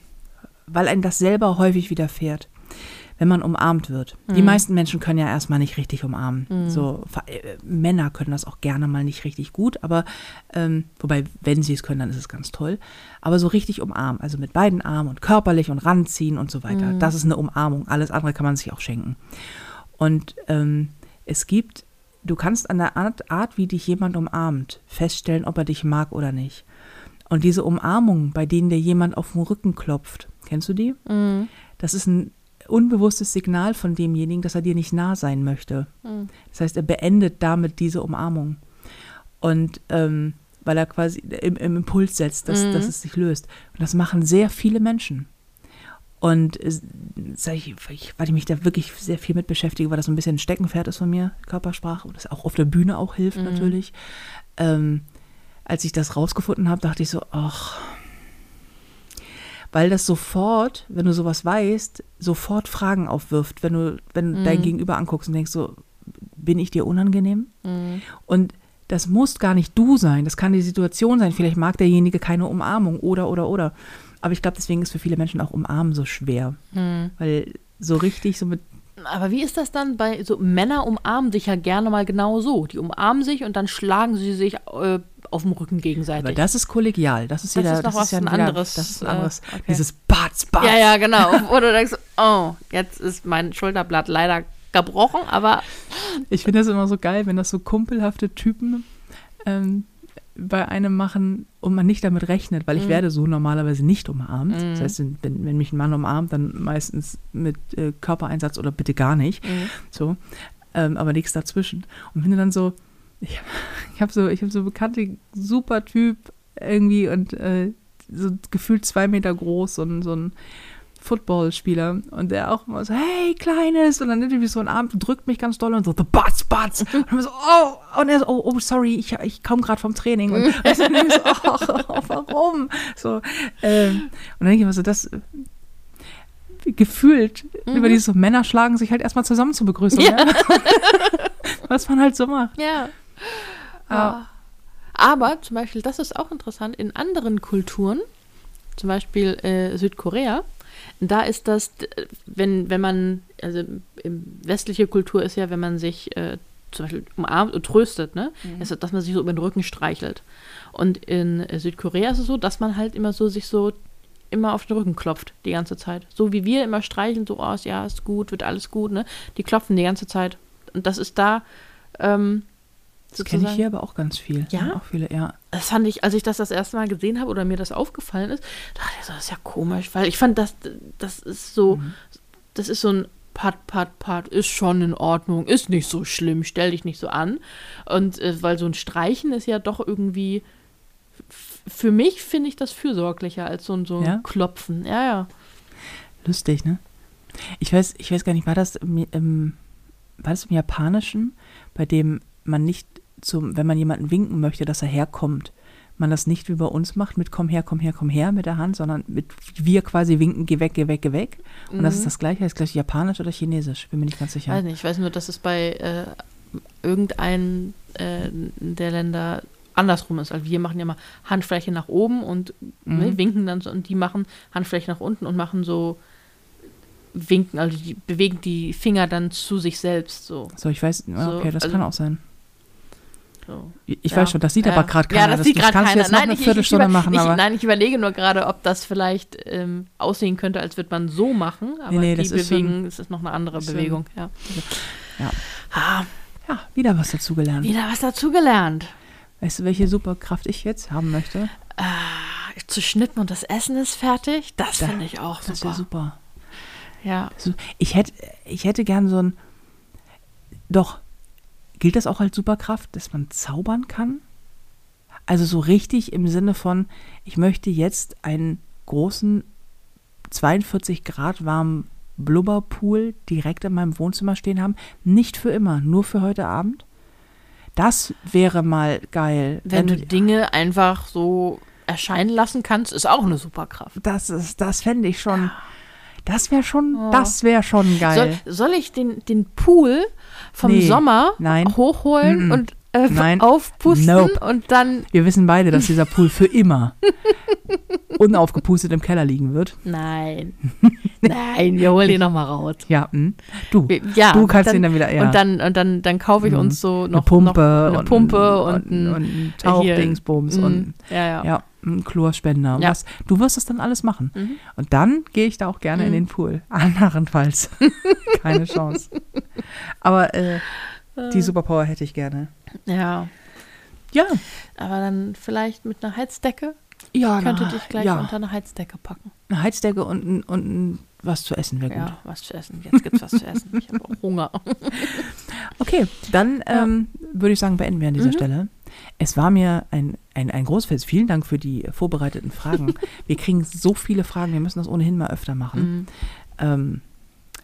weil einem das selber häufig widerfährt, wenn man umarmt wird. Die Mhm. meisten Menschen können ja erstmal nicht richtig umarmen. Mhm. So, äh, Männer können das auch gerne mal nicht richtig gut, aber ähm, wobei, wenn sie es können, dann ist es ganz toll. Aber so richtig umarmen, also mit beiden Armen und körperlich und ranziehen und so weiter, Mhm. das ist eine Umarmung. Alles andere kann man sich auch schenken. Und ähm, es gibt, du kannst an der Art, Art, wie dich jemand umarmt, feststellen, ob er dich mag oder nicht. Und diese Umarmungen, bei denen dir jemand auf den Rücken klopft, kennst du die? Mhm. Das ist ein unbewusstes Signal von demjenigen, dass er dir nicht nah sein möchte. Mhm. Das heißt, er beendet damit diese Umarmung. Und ähm, weil er quasi im, im Impuls setzt, dass, Mhm. dass es sich löst. Und das machen sehr viele Menschen. Und äh, sag ich, ich, weil ich mich da wirklich sehr viel mit beschäftige, weil das so ein bisschen ein Steckenpferd ist von mir, Körpersprache, und das auch auf der Bühne auch hilft Mhm. natürlich. Ähm, als ich das rausgefunden habe, dachte ich so, ach, weil das sofort, wenn du sowas weißt, sofort Fragen aufwirft, wenn du, wenn Mhm. dein Gegenüber anguckst und denkst so, bin ich dir unangenehm? Mhm. Und das muss gar nicht du sein, das kann die Situation sein. Vielleicht mag derjenige keine Umarmung oder, oder, oder. Aber ich glaube, deswegen ist für viele Menschen auch Umarmen so schwer, Mhm. weil so richtig so mit, Aber wie ist das dann bei so Männer umarmen sich ja gerne mal genau so. Die umarmen sich und dann schlagen sie sich äh, auf dem Rücken gegenseitig. aber das ist kollegial, das ist Das wieder, ist noch was ja ein wieder, anderes, das ist ein äh, anderes, okay. dieses Batz, Batz. ja, ja, genau. Oder du denkst, oh, jetzt ist mein Schulterblatt leider gebrochen, aber Ich finde das immer so geil, wenn das so kumpelhafte Typen ähm, bei einem machen und man nicht damit rechnet, weil ich Mhm. werde so normalerweise nicht umarmt. Mhm. Das heißt, wenn, wenn mich ein Mann umarmt, dann meistens mit äh, Körpereinsatz oder bitte gar nicht. Mhm. So, ähm, aber nichts dazwischen. Und wenn du dann so, ich, habe so, ich habe so bekannte, super Typ irgendwie und äh, so gefühlt zwei Meter groß, so ein, so ein Footballspieler und der auch immer so, hey, Kleines, und dann nimmt er mich so einen Arm, drückt mich ganz doll und so, the butts, butts. Und dann so, oh, und er so, oh, oh sorry, ich, ich komme gerade vom Training. Und [LAUGHS] ich so, so oh, warum? So, ähm, und dann denke ich mir so, das gefühlt über dieses so, Männer schlagen sich halt erstmal zusammen zur Begrüßung. Ja. Ja. [LAUGHS] Was man halt so macht. Ja. Ja. Aber zum Beispiel, das ist auch interessant, in anderen Kulturen, zum Beispiel äh, Südkorea, da ist das, wenn, wenn man, also westliche Kultur ist ja, wenn man sich äh, zum Beispiel umarmt und tröstet, ne? Ist, dass man sich so über den Rücken streichelt. Und in äh, Südkorea ist es so, dass man halt immer so sich so immer auf den Rücken klopft die ganze Zeit. So wie wir immer streicheln, so, oh, ja, ist gut, wird alles gut, ne? Die klopfen die ganze Zeit. Und das ist da, ähm, Das kenne ich hier aber auch ganz viel. Ja? Auch viele, ja. das fand ich, als ich das das erste Mal gesehen habe oder mir das aufgefallen ist, dachte ich so, das ist ja komisch, weil ich fand, das, das ist so, Mhm. das ist so ein Pat, Pat, Pat, ist schon in Ordnung, ist nicht so schlimm, stell dich nicht so an. Und äh, weil so ein Streichen ist ja doch irgendwie, für mich finde ich das fürsorglicher als so ein, so ein Ja? Klopfen. Ja, ja. Lustig, ne? Ich weiß, ich weiß gar nicht, war das im, im, war das im Japanischen, bei dem man nicht zum, wenn man jemanden winken möchte, dass er herkommt, man das nicht wie bei uns macht mit komm her, komm her, komm her mit der Hand, sondern mit wir quasi winken, geh weg, geh weg, geh weg. Und das ist das gleiche, ist gleich japanisch oder chinesisch, bin mir nicht ganz sicher. Weiß nicht, ich weiß nur, dass es bei äh, irgendeinem äh, der Länder andersrum ist. Also wir machen ja mal Handfläche nach oben und ne, winken dann so und die machen Handfläche nach unten und machen so winken, also die bewegen die Finger dann zu sich selbst so. So, ich weiß, ja, So, okay, das also- kann auch sein. So. Ich ich Ja. weiß schon, das sieht Ja. aber gerade keiner. Ja, das, sieht gerade kannst keiner. jetzt noch Nein, eine ich, ich, ich, Viertelstunde über, machen, ich, nein, ich überlege nur gerade, ob das vielleicht ähm, aussehen könnte, als würde man so machen, aber nee, die das ist bewegen, schon- es ist noch eine andere ist Bewegung, ja. Ja. Ah, ja, wieder was dazugelernt. wieder was dazugelernt. Weißt du, welche Superkraft ich jetzt haben möchte? Äh, zu schnippen und das Essen ist fertig, das Da- finde ich auch Das super. wäre super. Ja. Ich hätte, ich hätte gern so ein. Doch, gilt das auch als Superkraft, dass man zaubern kann? Also so richtig im Sinne von, ich möchte jetzt einen großen 42 Grad warmen Blubberpool direkt in meinem Wohnzimmer stehen haben. Nicht für immer, nur für heute Abend. Das wäre mal geil. Wenn du Dinge einfach so erscheinen lassen kannst, ist auch eine Superkraft. das ist, das fände ich schon. Das wäre schon, Oh. das wäre schon geil. Soll, soll ich den, den Pool vom Nee, Sommer nein. hochholen Mm-mm. und äh, Nein. aufpusten Nope. und dann. Wir wissen beide, dass dieser Pool für immer [LAUGHS] unaufgepustet im Keller liegen wird. Nein. [LAUGHS] Nein, wir holen den nochmal raus. Ja, hm. du. Ja, du kannst dann, ihn dann wieder, ja. Und dann, und dann, dann kaufe ich Mhm. uns so noch eine Pumpe, noch eine und, Pumpe und, und, und ein Tauchdingsbums mm, und ja, ja. ja, ein Chlorspender. Ja. Was, du wirst das dann alles machen. Mhm. Und dann gehe ich da auch gerne in Mhm. den Pool. [LAUGHS] Anderenfalls. [LAUGHS] Keine Chance. Aber äh, die Superpower hätte ich gerne. ja. Ja. Aber dann vielleicht mit einer Heizdecke. Ja, Ich könnte na, dich gleich ja. unter eine Heizdecke packen. Eine Heizdecke und, ein- und ein- was zu essen wäre gut. Ja, was zu essen. Jetzt gibt's was zu essen. Ich habe auch Hunger. [LAUGHS] Okay, dann Ja. ähm, würde ich sagen, beenden wir an dieser Mhm. Stelle. Es war mir ein, ein, ein großes Fest. Vielen Dank für die vorbereiteten Fragen. [LAUGHS] wir kriegen so viele Fragen, wir müssen das ohnehin mal öfter machen. Mhm. Ähm,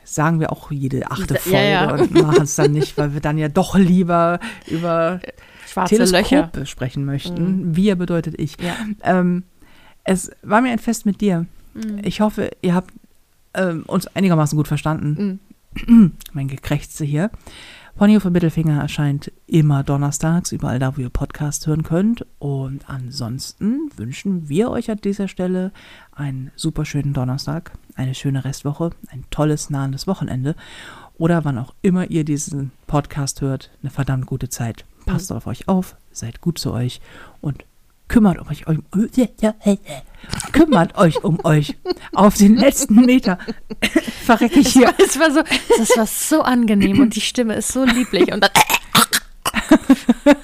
sagen wir auch jede achte Ja, Folge ja. und machen es dann nicht, weil wir dann ja doch lieber über [LAUGHS] Schwarze Löcher. Teleskope sprechen möchten. Wir bedeutet ich. Ja. Ähm, es war mir ein Fest mit dir. Mhm. Ich hoffe, ihr habt ähm, uns einigermaßen gut verstanden. Mhm. [CLEARS THROAT] mein Gekrächze hier. Ponyhof und Mittelfinger erscheint immer donnerstags, überall da, wo ihr Podcast hören könnt. Und ansonsten wünschen wir euch an dieser Stelle einen super schönen Donnerstag, eine schöne Restwoche, ein tolles, nahendes Wochenende oder wann auch immer ihr diesen Podcast hört, eine verdammt gute Zeit. Passt auf euch auf, seid gut zu euch und kümmert euch um, [LAUGHS] kümmert euch um euch. Auf den letzten Meter [LAUGHS] verrecke ich hier. Es war so, das war so angenehm und die Stimme ist so lieblich. Und dann, [LAUGHS]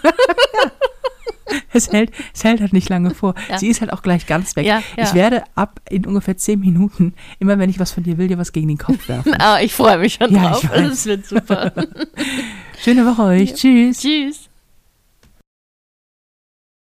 Es hält, es hält halt nicht lange vor. Ja. Sie ist halt auch gleich ganz weg. Ja, ja. Ich werde ab in ungefähr zehn Minuten, immer wenn ich was von dir will, dir was gegen den Kopf werfen. ah, ich freue mich schon Ja, drauf. Das wird super. Schöne Woche euch. Tschüss. Tschüss.